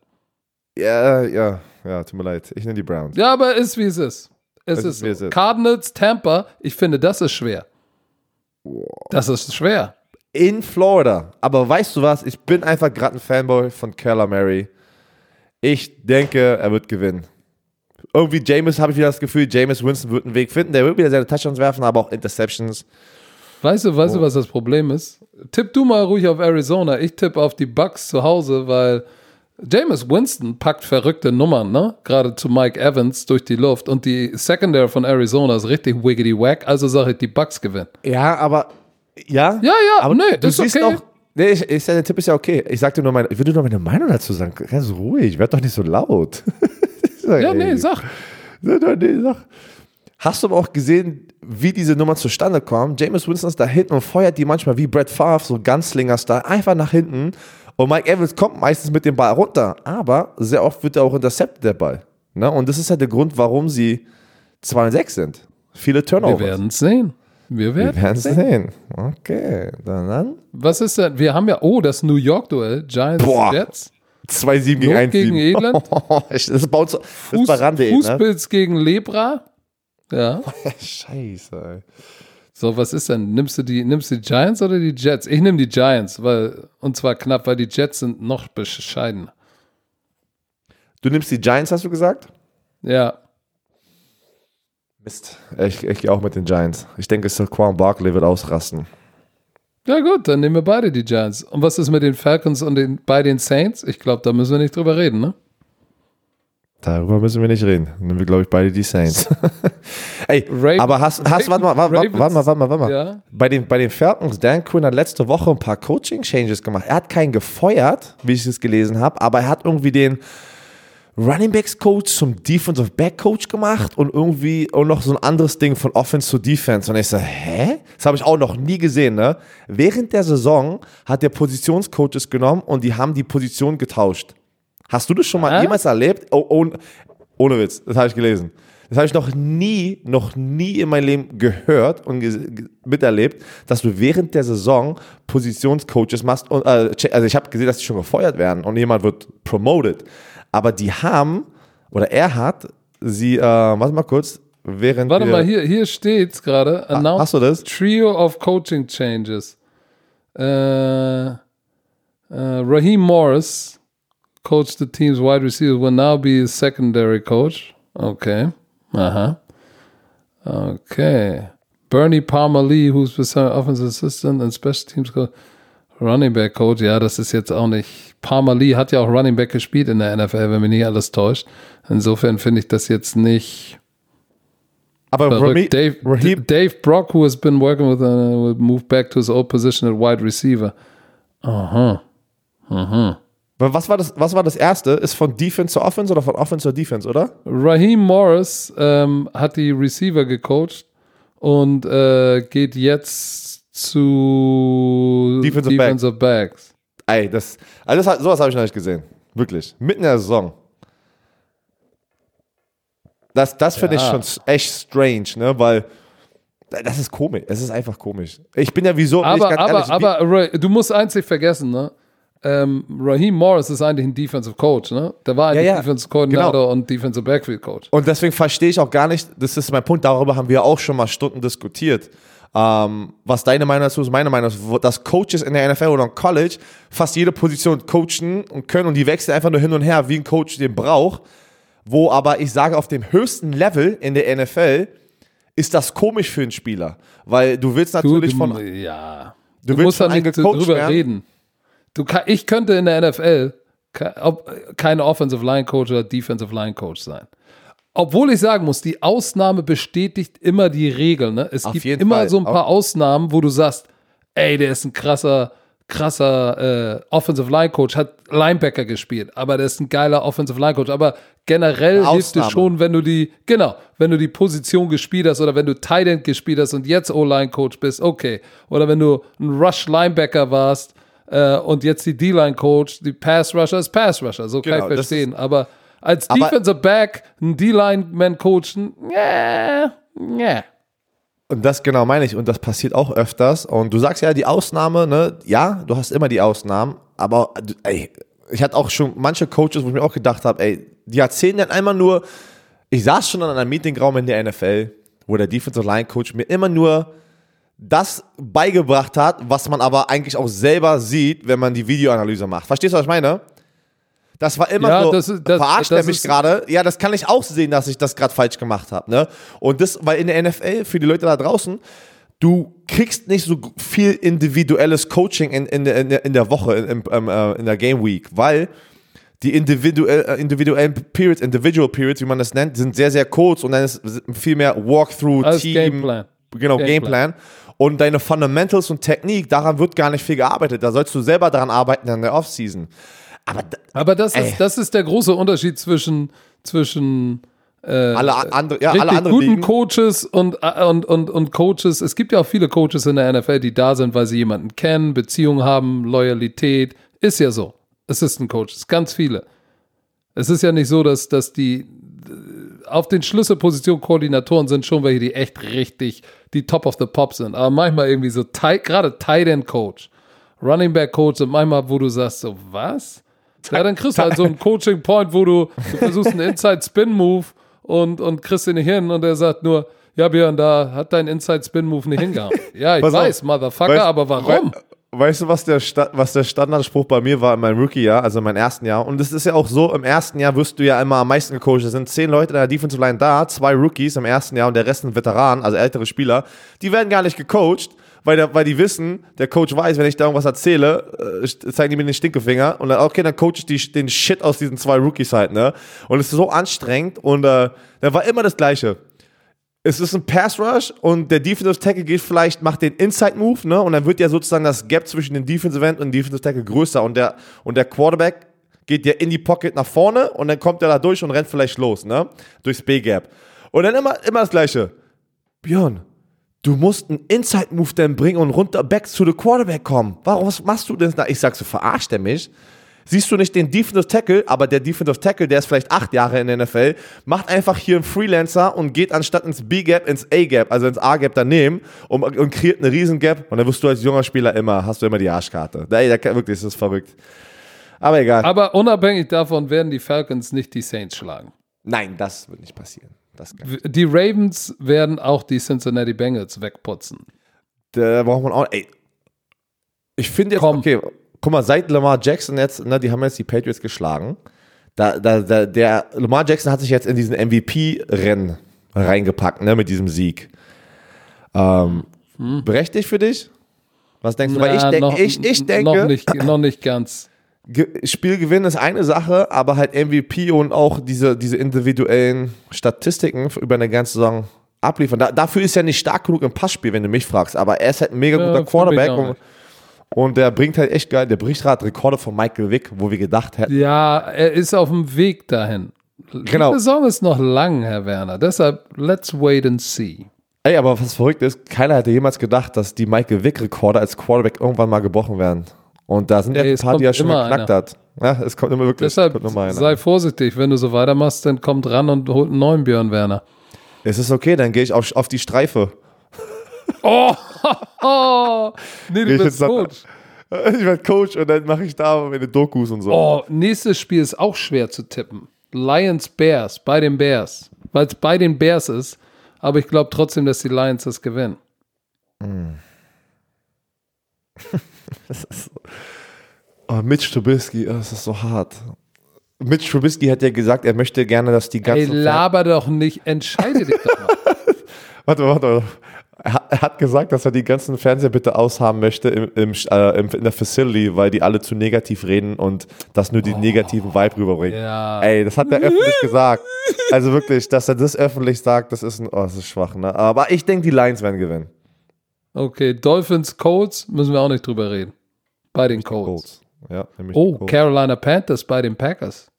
Ja, ja, ja, tut mir leid. Ich nehme die Browns. Ja, aber ist wie es ist. Es, Es ist, ist, wie es so. ist. Cardinals, Tampa, ich finde, das ist schwer. Das ist schwer. In Florida. Aber weißt du was? Ich bin einfach gerade ein Fanboy von Keller Mary. Ich denke, er wird gewinnen. Irgendwie James, habe ich wieder das Gefühl, James Winston wird einen Weg finden. Der wird wieder seine Touchdowns werfen, aber auch Interceptions. Weißt du, Oh. weißt du, was das Problem ist? Tipp du mal ruhig auf Arizona. Ich tippe auf die Bucks zu Hause, weil Jameis Winston packt verrückte Nummern, ne? Gerade zu Mike Evans durch die Luft. Und die Secondary von Arizona ist richtig wiggity wack. Also sage ich, die Bucks gewinnen. Ja, aber. Ja? Ja, ja, aber nee, du ist siehst okay. auch. Nee, ich, ich, der Tipp ist ja okay. Ich sagte nur meine, ich würde nur meine Meinung dazu sagen. Ganz ruhig, werd doch nicht so laut. Sag, Ja, ey, nee, sag. Nee, sag. Hast du aber auch gesehen, wie diese Nummer zustande kommt? James Winston ist da hinten und feuert die manchmal wie Brett Favre, so Gunslinger-Style, einfach nach hinten. Und Mike Evans kommt meistens mit dem Ball runter. Aber sehr oft wird er auch intercepted, der Ball. Ne? Und das ist halt der Grund, warum sie 2 und 6 sind. Viele Wir Turnovers. werden es sehen. Wir Wir werden werden sehen. sehen. Okay, dann, dann. Was ist denn? Wir haben ja, oh, das New York-Duell, Giants Boah. Jets. 2-7 gegen Not 1 gegen Elend. Das baut so, das Fuß, bei Rande, ne? Fußpilz gegen Lebra. Ja. Scheiße, ey. So, was ist denn? Nimmst du die, nimmst du die Giants oder die Jets? Ich nehme die Giants, weil, und zwar knapp, weil die Jets sind noch bescheiden. Du nimmst die Giants, hast du gesagt? Ja. Mist. Ich, ich gehe auch mit den Giants. Ich denke, Saquon Barkley wird ausrasten. Ja, gut, dann nehmen wir beide die Giants. Und was ist mit den Falcons und den, bei den Saints? Ich glaube, da müssen wir nicht drüber reden, ne? Darüber müssen wir nicht reden. Dann nehmen wir, glaube ich, beide die Saints. Ey, Ravens- aber hast, hast warte mal, warte, warte, warte mal, warte mal, warte mal. Ja. Bei den, bei den Falcons, Dan Quinn hat letzte Woche ein paar Coaching-Changes gemacht. Er hat keinen gefeuert, wie ich es gelesen habe, aber er hat irgendwie den Running Backs Coach zum Defensive Back Coach gemacht und irgendwie und noch so ein anderes Ding von Offense zu Defense. Und ich so, hä? Das habe ich auch noch nie gesehen, ne? Während der Saison hat der Positionscoaches genommen und die haben die Position getauscht. Hast du das schon mal Hä? jemals erlebt? Oh, oh, ohne Witz, das habe ich gelesen. Das habe ich noch nie, noch nie in meinem Leben gehört und ge- miterlebt, dass du während der Saison Positionscoaches machst. Und, äh, also ich habe gesehen, dass die schon gefeuert werden und jemand wird promoted. Aber die haben, oder er hat sie, äh, warte mal kurz, während Warte mal, hier, hier steht's gerade. Announced hast du das? Trio of Coaching Changes. Äh, äh, Raheem Morris, coach the team's wide receiver, will now be a secondary coach. Okay. Aha. Okay. Bernie Palmer Lee, who's become offensive assistant and special teams coach, running back coach. Ja, das ist jetzt auch nicht. Palmer Lee hat ja auch Running Back gespielt in der NFL, wenn mich nicht alles täuscht. Insofern finde ich das jetzt nicht. aber Rami. Dave, Raheem, Dave Brock, who has been working with, uh, will move back to his old position at wide receiver. Aha. was war, das, was war das erste? Ist von Defense zu Offense oder von Offense zu Defense, oder? Raheem Morris ähm, hat die Receiver gecoacht und äh, geht jetzt zu Defensive Back. Defensive Backs. Ey, das, also das, sowas habe ich noch nicht gesehen. Wirklich. Mitten in der Saison. Das, das finde ich Ja. schon s- echt strange, ne? Weil das ist komisch. Es ist einfach komisch. Ich bin ja wieso. ich Aber, ganz aber, ehrlich, aber Ra du musst nicht vergessen, ne? Ähm, Raheem Morris ist eigentlich ein Defensive Coach, ne? Der war eigentlich Ja, ja. Defensive Coordinator Genau. und Defensive Backfield Coach. Und deswegen verstehe ich auch gar nicht, das ist mein Punkt, darüber haben wir auch schon mal Stunden diskutiert. Ähm, was deine Meinung dazu ist, meine Meinung ist, dass Coaches in der NFL oder im College fast jede Position coachen und können und die wechseln einfach nur hin und her, wie ein Coach den braucht. Wo aber ich sage, auf dem höchsten Level in der NFL ist das komisch für einen Spieler. Weil du willst natürlich du, von. ja. Du Du, willst musst da nicht drüber werden? reden. Du ich könnte in der NFL kein Offensive Line Coach oder Defensive Line Coach sein. Obwohl ich sagen muss, die Ausnahme bestätigt immer die Regel. Ne? Es Auf gibt immer Fall. so ein paar Ausnahmen, wo du sagst, ey, der ist ein krasser, krasser äh, Offensive Line Coach, hat Linebacker gespielt, aber der ist ein geiler Offensive Line Coach. Aber generell hilft es schon, wenn du die, genau, wenn du die Position gespielt hast oder wenn du Tight End gespielt hast und jetzt O-Line Coach bist, okay. Oder wenn du ein Rush Linebacker warst äh, und jetzt die D-Line Coach, die Pass Rusher ist Pass Rusher, so kann Genau, ich das verstehen. Aber als Aber- Defensive Back ein D-Line-Man coachen, yeah, yeah. Und das genau meine ich. Und das passiert auch öfters. Und du sagst ja, die Ausnahme, ne? Ja, du hast immer die Ausnahmen. Aber, ey, ich hatte auch schon manche Coaches, wo ich mir auch gedacht habe, ey, die erzählen dann einmal nur, ich saß schon in einem Meetingraum in der NFL, wo der Defensive Line Coach mir immer nur das beigebracht hat, was man aber eigentlich auch selber sieht, wenn man die Videoanalyse macht. Verstehst du, was ich meine? Das war immer Ja, so, das das- verarscht das er mich gerade? Ja, das kann ich auch sehen, dass ich das gerade falsch gemacht habe. Ne? Und das, weil in der NFL, für die Leute da draußen, du kriegst nicht so viel individuelles Coaching in, in, der- in, in der Woche, in, in, äh, in der Game Week, weil die individuell, äh, individuellen Periods, Individual Periods, wie man das nennt, sind sehr, sehr kurz und dann ist viel mehr Walkthrough, Alles Team, Gameplan. genau, Gameplan. Gameplan. Und deine Fundamentals und Technik, daran wird gar nicht viel gearbeitet. Da sollst du selber daran arbeiten in der Offseason. Aber Aber das Ey. ist, das ist der große Unterschied zwischen, zwischen alle andere, ja, alle anderen guten Ligen. Coaches und, äh, und, und, und Coaches. Es gibt ja auch viele Coaches in der NFL, die da sind, weil sie jemanden kennen, Beziehungen haben, Loyalität. Ist ja so. Assistant Coaches, ganz viele. Es ist ja nicht so, dass, dass die äh, auf den Schlüsselpositionen Koordinatoren sind schon welche, die echt richtig die Top of the Pop sind. Aber manchmal irgendwie so, gerade Tight End Coach, Running Back Coach und manchmal, wo du sagst, so, was? Ja, dann kriegst du halt so einen Coaching Point, wo du, du versuchst einen Inside Spin Move und, und kriegst ihn nicht hin und er sagt nur, ja, Björn, da hat dein Inside Spin Move nicht hingehauen. Ja, ich Pass auf. weiß, Motherfucker, Weißt- aber warum? wei- Weißt du, was der, Sta was der Standardspruch bei mir war in meinem Rookie-Jahr, also in meinem ersten Jahr? Und es ist ja auch so, im ersten Jahr wirst du ja immer am meisten gecoacht. Es sind zehn Leute in der Defensive Line da, zwei Rookies im ersten Jahr und der Rest sind Veteranen, also ältere Spieler. Die werden gar nicht gecoacht, weil, der, weil die wissen, der Coach weiß, wenn ich da irgendwas erzähle, äh, zeigen die mir den Stinkefinger und dann, okay, dann coach ich die, den Shit aus diesen zwei Rookies halt, ne? Und es ist so anstrengend und äh, da war immer das Gleiche es ist ein Pass Rush und der Defensive Tackle geht vielleicht, macht den Inside Move, ne? Und dann wird ja sozusagen das Gap zwischen dem Defensive End und dem Defensive Tackle größer und der, und der Quarterback geht ja in die Pocket nach vorne und dann kommt er da durch und rennt vielleicht los, ne? Durchs B-Gap. Und dann immer, immer das Gleiche. Björn, du musst einen Inside Move dann bringen und runter back zu the Quarterback kommen. Warum, was machst du denn da? Ich sag so, verarscht er mich? Siehst du nicht den Defensive Tackle, aber der Defensive Tackle, der ist vielleicht acht Jahre in der NFL, macht einfach hier einen Freelancer und geht anstatt ins B-Gap ins A-Gap, also ins A-Gap daneben und, und kreiert eine riesen Gap und dann wirst du als junger Spieler immer, hast du immer die Arschkarte. Ey, da, wirklich, das ist verrückt. Aber egal. Aber unabhängig davon werden die Falcons nicht die Saints schlagen. Nein, das wird nicht passieren. Die Ravens werden auch die Cincinnati Bengals wegputzen. Da braucht man auch. Ey, ich finde jetzt, Komm. okay, guck mal, seit Lamar Jackson jetzt, ne, die haben jetzt die Patriots geschlagen. Da, da, da, der Lamar Jackson hat sich jetzt in diesen MVP-Rennen reingepackt, ne, mit diesem Sieg. Ähm, Berechtigt für dich? Was denkst du? Weil ich, Na, denk, noch- ich, ich denke, Noch nicht, noch nicht ganz. Ge- Spielgewinn ist eine Sache, aber halt MVP und auch diese, diese individuellen Statistiken über eine ganze Saison abliefern. Da, dafür ist er nicht stark genug im Passspiel, wenn du mich fragst. Aber er ist halt ein mega Ja, guter mich Quarterback und, und der bringt halt echt geil. Der bricht gerade Rekorde von Michael Vick, wo wir gedacht hätten. Ja, er ist auf dem Weg dahin. Genau. Die Saison ist noch lang, Herr Werner. Deshalb, let's wait and see. Ey, aber was verrückt ist, keiner hätte jemals gedacht, dass die Michael Vick-Rekorde als Quarterback irgendwann mal gebrochen werden. Und da sind ja Ey, ein es paar, die er schon geknackt einer. hat. Ja, es kommt immer wirklich Deshalb immer sei vorsichtig, wenn du so weitermachst, dann kommt ran und holt einen neuen Björn Werner. Es ist okay, dann gehe ich auf, auf die Streife. Oh, oh nee, du Ich bist jetzt- Coach. Ich werde Coach und dann mache ich da meine Dokus und so. Oh, nächstes Spiel ist auch schwer zu tippen. Lions Bears, bei den Bears. Weil es bei den Bears ist, aber ich glaube trotzdem, dass die Lions das gewinnen. Oh, Mitch Trubisky, oh, das ist so hart. Mitch Trubisky hat ja gesagt, er möchte gerne, dass die Ey, ganzen. Fan- laber doch nicht, entscheide dich doch mal. warte, mal, warte. mal. Er hat- gesagt, dass er die ganzen Fernseher bitte aushaben möchte im, im, äh, in der Facility, weil die alle zu negativ reden und das nur die negativen Vibe rüberbringen. Oh. Ja. Ey, das hat er öffentlich gesagt. Also wirklich, dass er das öffentlich sagt, das ist ein, oh, das ist schwach, ne? Aber ich denke, die Lions werden gewinnen. Okay, Dolphins, Colts, müssen wir auch nicht drüber reden. Bei den Colts. Colts. Ja, Oh, Colts. Carolina Panthers bei den Packers.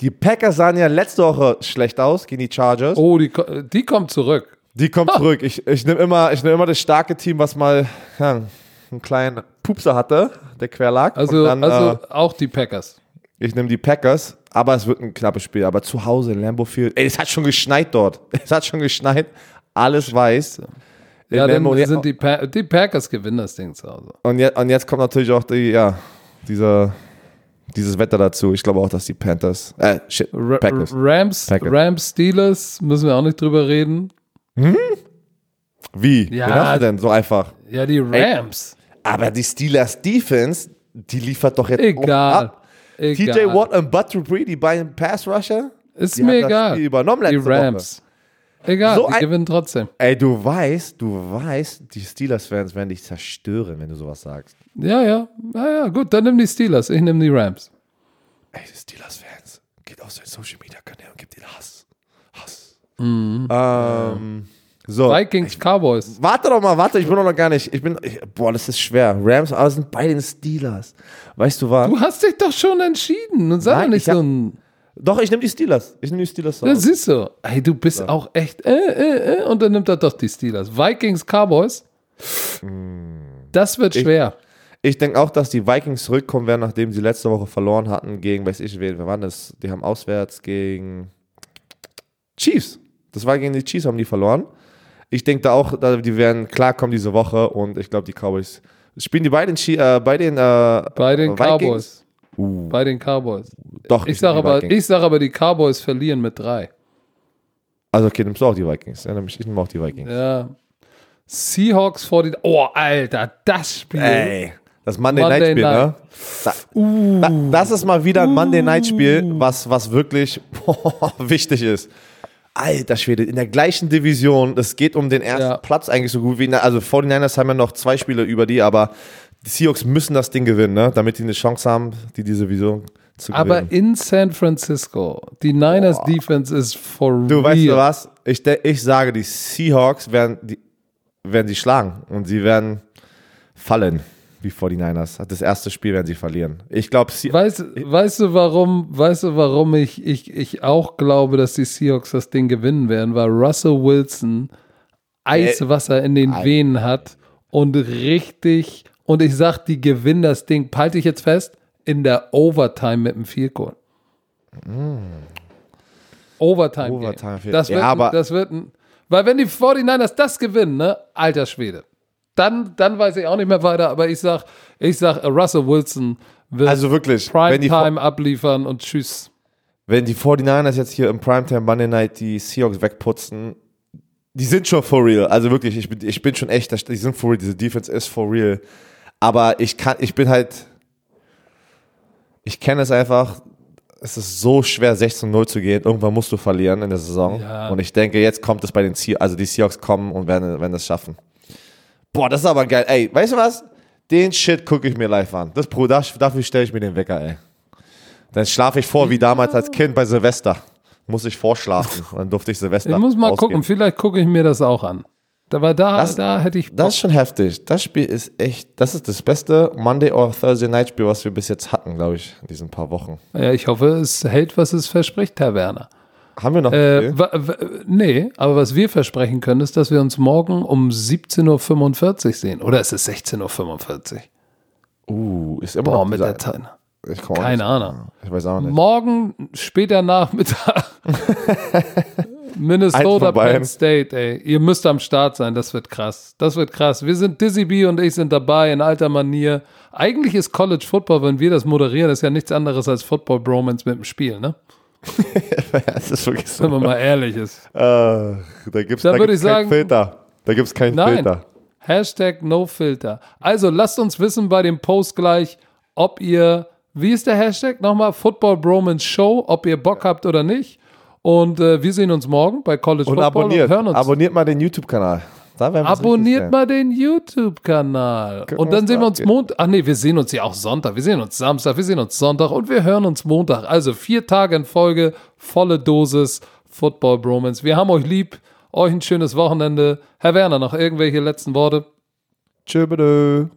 Die Packers sahen ja letzte Woche schlecht aus gegen die Chargers. Oh, die, die kommt zurück. Die kommt zurück. Ich, ich nehme immer, ich nehm immer das starke Team, was mal ja, einen kleinen Pupser hatte, der quer lag. Also, dann, also äh, auch die Packers. ich nehme die Packers, aber es wird ein knappes Spiel. Aber zu Hause in Lambeau Field, ey, es hat schon geschneit dort. Es hat schon geschneit. Alles weiß. In Ja, dann Lambeau- sind die, pa die Packers gewinnen das Ding zu Hause. und, jetzt, und jetzt kommt natürlich auch die, ja, dieser, dieses Wetter dazu. Ich glaube auch, dass die Panthers, äh, shit, Packers. Rams, Packers. Rams, Steelers, müssen wir auch nicht drüber reden. Wie? Ja. Wen hast denn so einfach? Ja, die Rams. Aber die Steelers Defense, die liefert doch jetzt Egal. ab. Egal. TJ Watt und Bud Dupree, die beiden Pass Rusher, Ist die mir haben das egal. Spiel übernommen Die letzte Rams. Egal, So die gewinnen trotzdem. Ey, du weißt, du weißt, die Steelers-Fans werden dich zerstören, wenn du sowas sagst. Ja, ja. Ja, ja, gut, dann nimm die Steelers. Ich nehme die Rams. Ey, die Steelers-Fans, geht auf seinen Social-Media-Kanälen und gibt ihnen Hass. Hass. Mhm. Ähm, so. Vikings, Cowboys. Warte doch mal, warte, ich bin doch noch gar nicht. Ich bin, ich, boah, das ist schwer. Rams, aber sind bei den Steelers. Weißt du was? Du hast dich doch schon entschieden. Und sag Nein, nicht ich hab- so ein. Doch, ich nehme die Steelers. Ich nehme die Steelers. Das siehst du. Ey, du bist auch echt. Äh, äh, äh, und dann nimmt er doch die Steelers. Vikings, Cowboys. Das wird schwer. Ich denke auch, dass die Vikings zurückkommen werden, nachdem sie letzte Woche verloren hatten gegen, weiß ich, wer, wer war das? Die haben auswärts gegen Chiefs. Das war gegen die Chiefs, haben die verloren. Ich denke da auch, die werden klarkommen diese Woche und ich glaube, die Cowboys spielen die bei den, Chi- äh, bei den, äh, Bei den? Cowboys. Uh, Bei den Cowboys. doch, Ich sage aber, ich sag aber, die Cowboys verlieren mit drei. Also, okay, nimmst du auch die Vikings. Ja, nämlich ich nehme auch die Vikings. Ja. Seahawks vor die. Oh, Alter, das Spiel. Ey, das Monday, Monday Night Spiel, Night. ne? Da, da, das ist mal wieder ein Monday Night Spiel, was, was wirklich wichtig ist. Alter Schwede, in der gleichen Division, es geht um den ersten Ja. Platz eigentlich so gut wie, also 49ers haben ja noch zwei Spiele über die, aber die Seahawks müssen das Ding gewinnen, ne? damit die eine Chance haben, die diese Division zu Aber gewinnen. in San Francisco, die Niners Defense ist for Du real. weißt du was? Ich, ich sage, die Seahawks werden die, werden sie schlagen und sie werden fallen, wie 49ers. Das erste Spiel werden sie verlieren. Ich glaube, Weißt, weißt du, warum, weißt du, warum ich, ich, ich auch glaube, dass die Seahawks das Ding gewinnen werden? Weil Russell Wilson Eiswasser in den Venen hat und richtig, und ich sag, die gewinnen das Ding, halte ich jetzt fest, in der Overtime mit dem. Overtime. Mm. Overtime. Field- Das Ja, wird, aber- ein, das wird ein, weil wenn die 49ers das gewinnen, ne, alter Schwede, dann, dann weiß ich auch nicht mehr weiter, aber ich sag, ich sag, Russell Wilson wird Also wirklich, wenn die, Primetime abliefern und tschüss. wenn die 49ers jetzt hier im Primetime Monday Night die Seahawks wegputzen, die sind schon for real. Also wirklich, ich bin, ich bin schon echt, die sind for real, diese Defense ist for real. Aber ich kann, ich bin halt, ich kenne es einfach, es ist so schwer, 16-0 zu gehen. Irgendwann musst du verlieren in der Saison. Ja. Und ich denke, jetzt kommt es bei den Seahawks, also die Seahawks kommen und werden, werden das schaffen. Boah, das ist aber geil. Ey, weißt du was? Den Shit gucke ich mir live an. Das, Bro, dafür stelle ich mir den Wecker, ey. Dann schlafe ich vor, wie damals als Kind bei Silvester. Muss ich vorschlafen. Dann durfte ich Silvester. Ich muss mal rausgehen. gucken, vielleicht gucke ich mir das auch an. Aber da, Das- da hätte ich. Das ist schon heftig. Das Spiel ist echt, das ist das beste Monday or Thursday Night Spiel, was wir bis jetzt hatten, glaube ich, in diesen paar Wochen. ja, ich hoffe, es hält, was es verspricht, Herr Werner. Haben wir noch Äh, nee, aber was wir versprechen können, ist, dass wir uns morgen um 17.45 Uhr sehen. Oder ist es 16.45 Uhr? Uh, ist immer Boah, noch mit der Zeit. Keine Ahnung. Ich weiß auch nicht. Morgen, später Nachmittag. Minnesota. Penn State, ey. Ihr müsst am Start sein, das wird krass. Das wird krass. Wir sind, Dizzy B und ich sind dabei in alter Manier. Eigentlich ist College Football, wenn wir das moderieren, ist ja nichts anderes als Football Bromance mit dem Spiel, ne? Es ist wirklich so. Wenn man mal ehrlich ist. Äh, da gibt's ich keinen sagen- Filter. Da gibt's keinen Nein. Filter. Hashtag NoFilter. Also lasst uns wissen bei dem Post gleich, ob ihr, wie ist der Hashtag nochmal? Football Bromance Show, ob ihr Bock habt oder nicht. Und äh, wir sehen uns morgen bei College Und Football abonniert. und hören uns. Abonniert mal den YouTube-Kanal. Abonniert mal den YouTube-Kanal. Und dann sehen wir uns. Montag. Ach nee, wir sehen uns ja auch Sonntag. Wir sehen uns Samstag, wir sehen uns Sonntag und wir hören uns Montag. Also vier Tage in Folge, volle Dosis Football Bromance. Wir haben euch lieb. Euch ein schönes Wochenende. Herr Werner, noch irgendwelche letzten Worte? Tschö, bitte.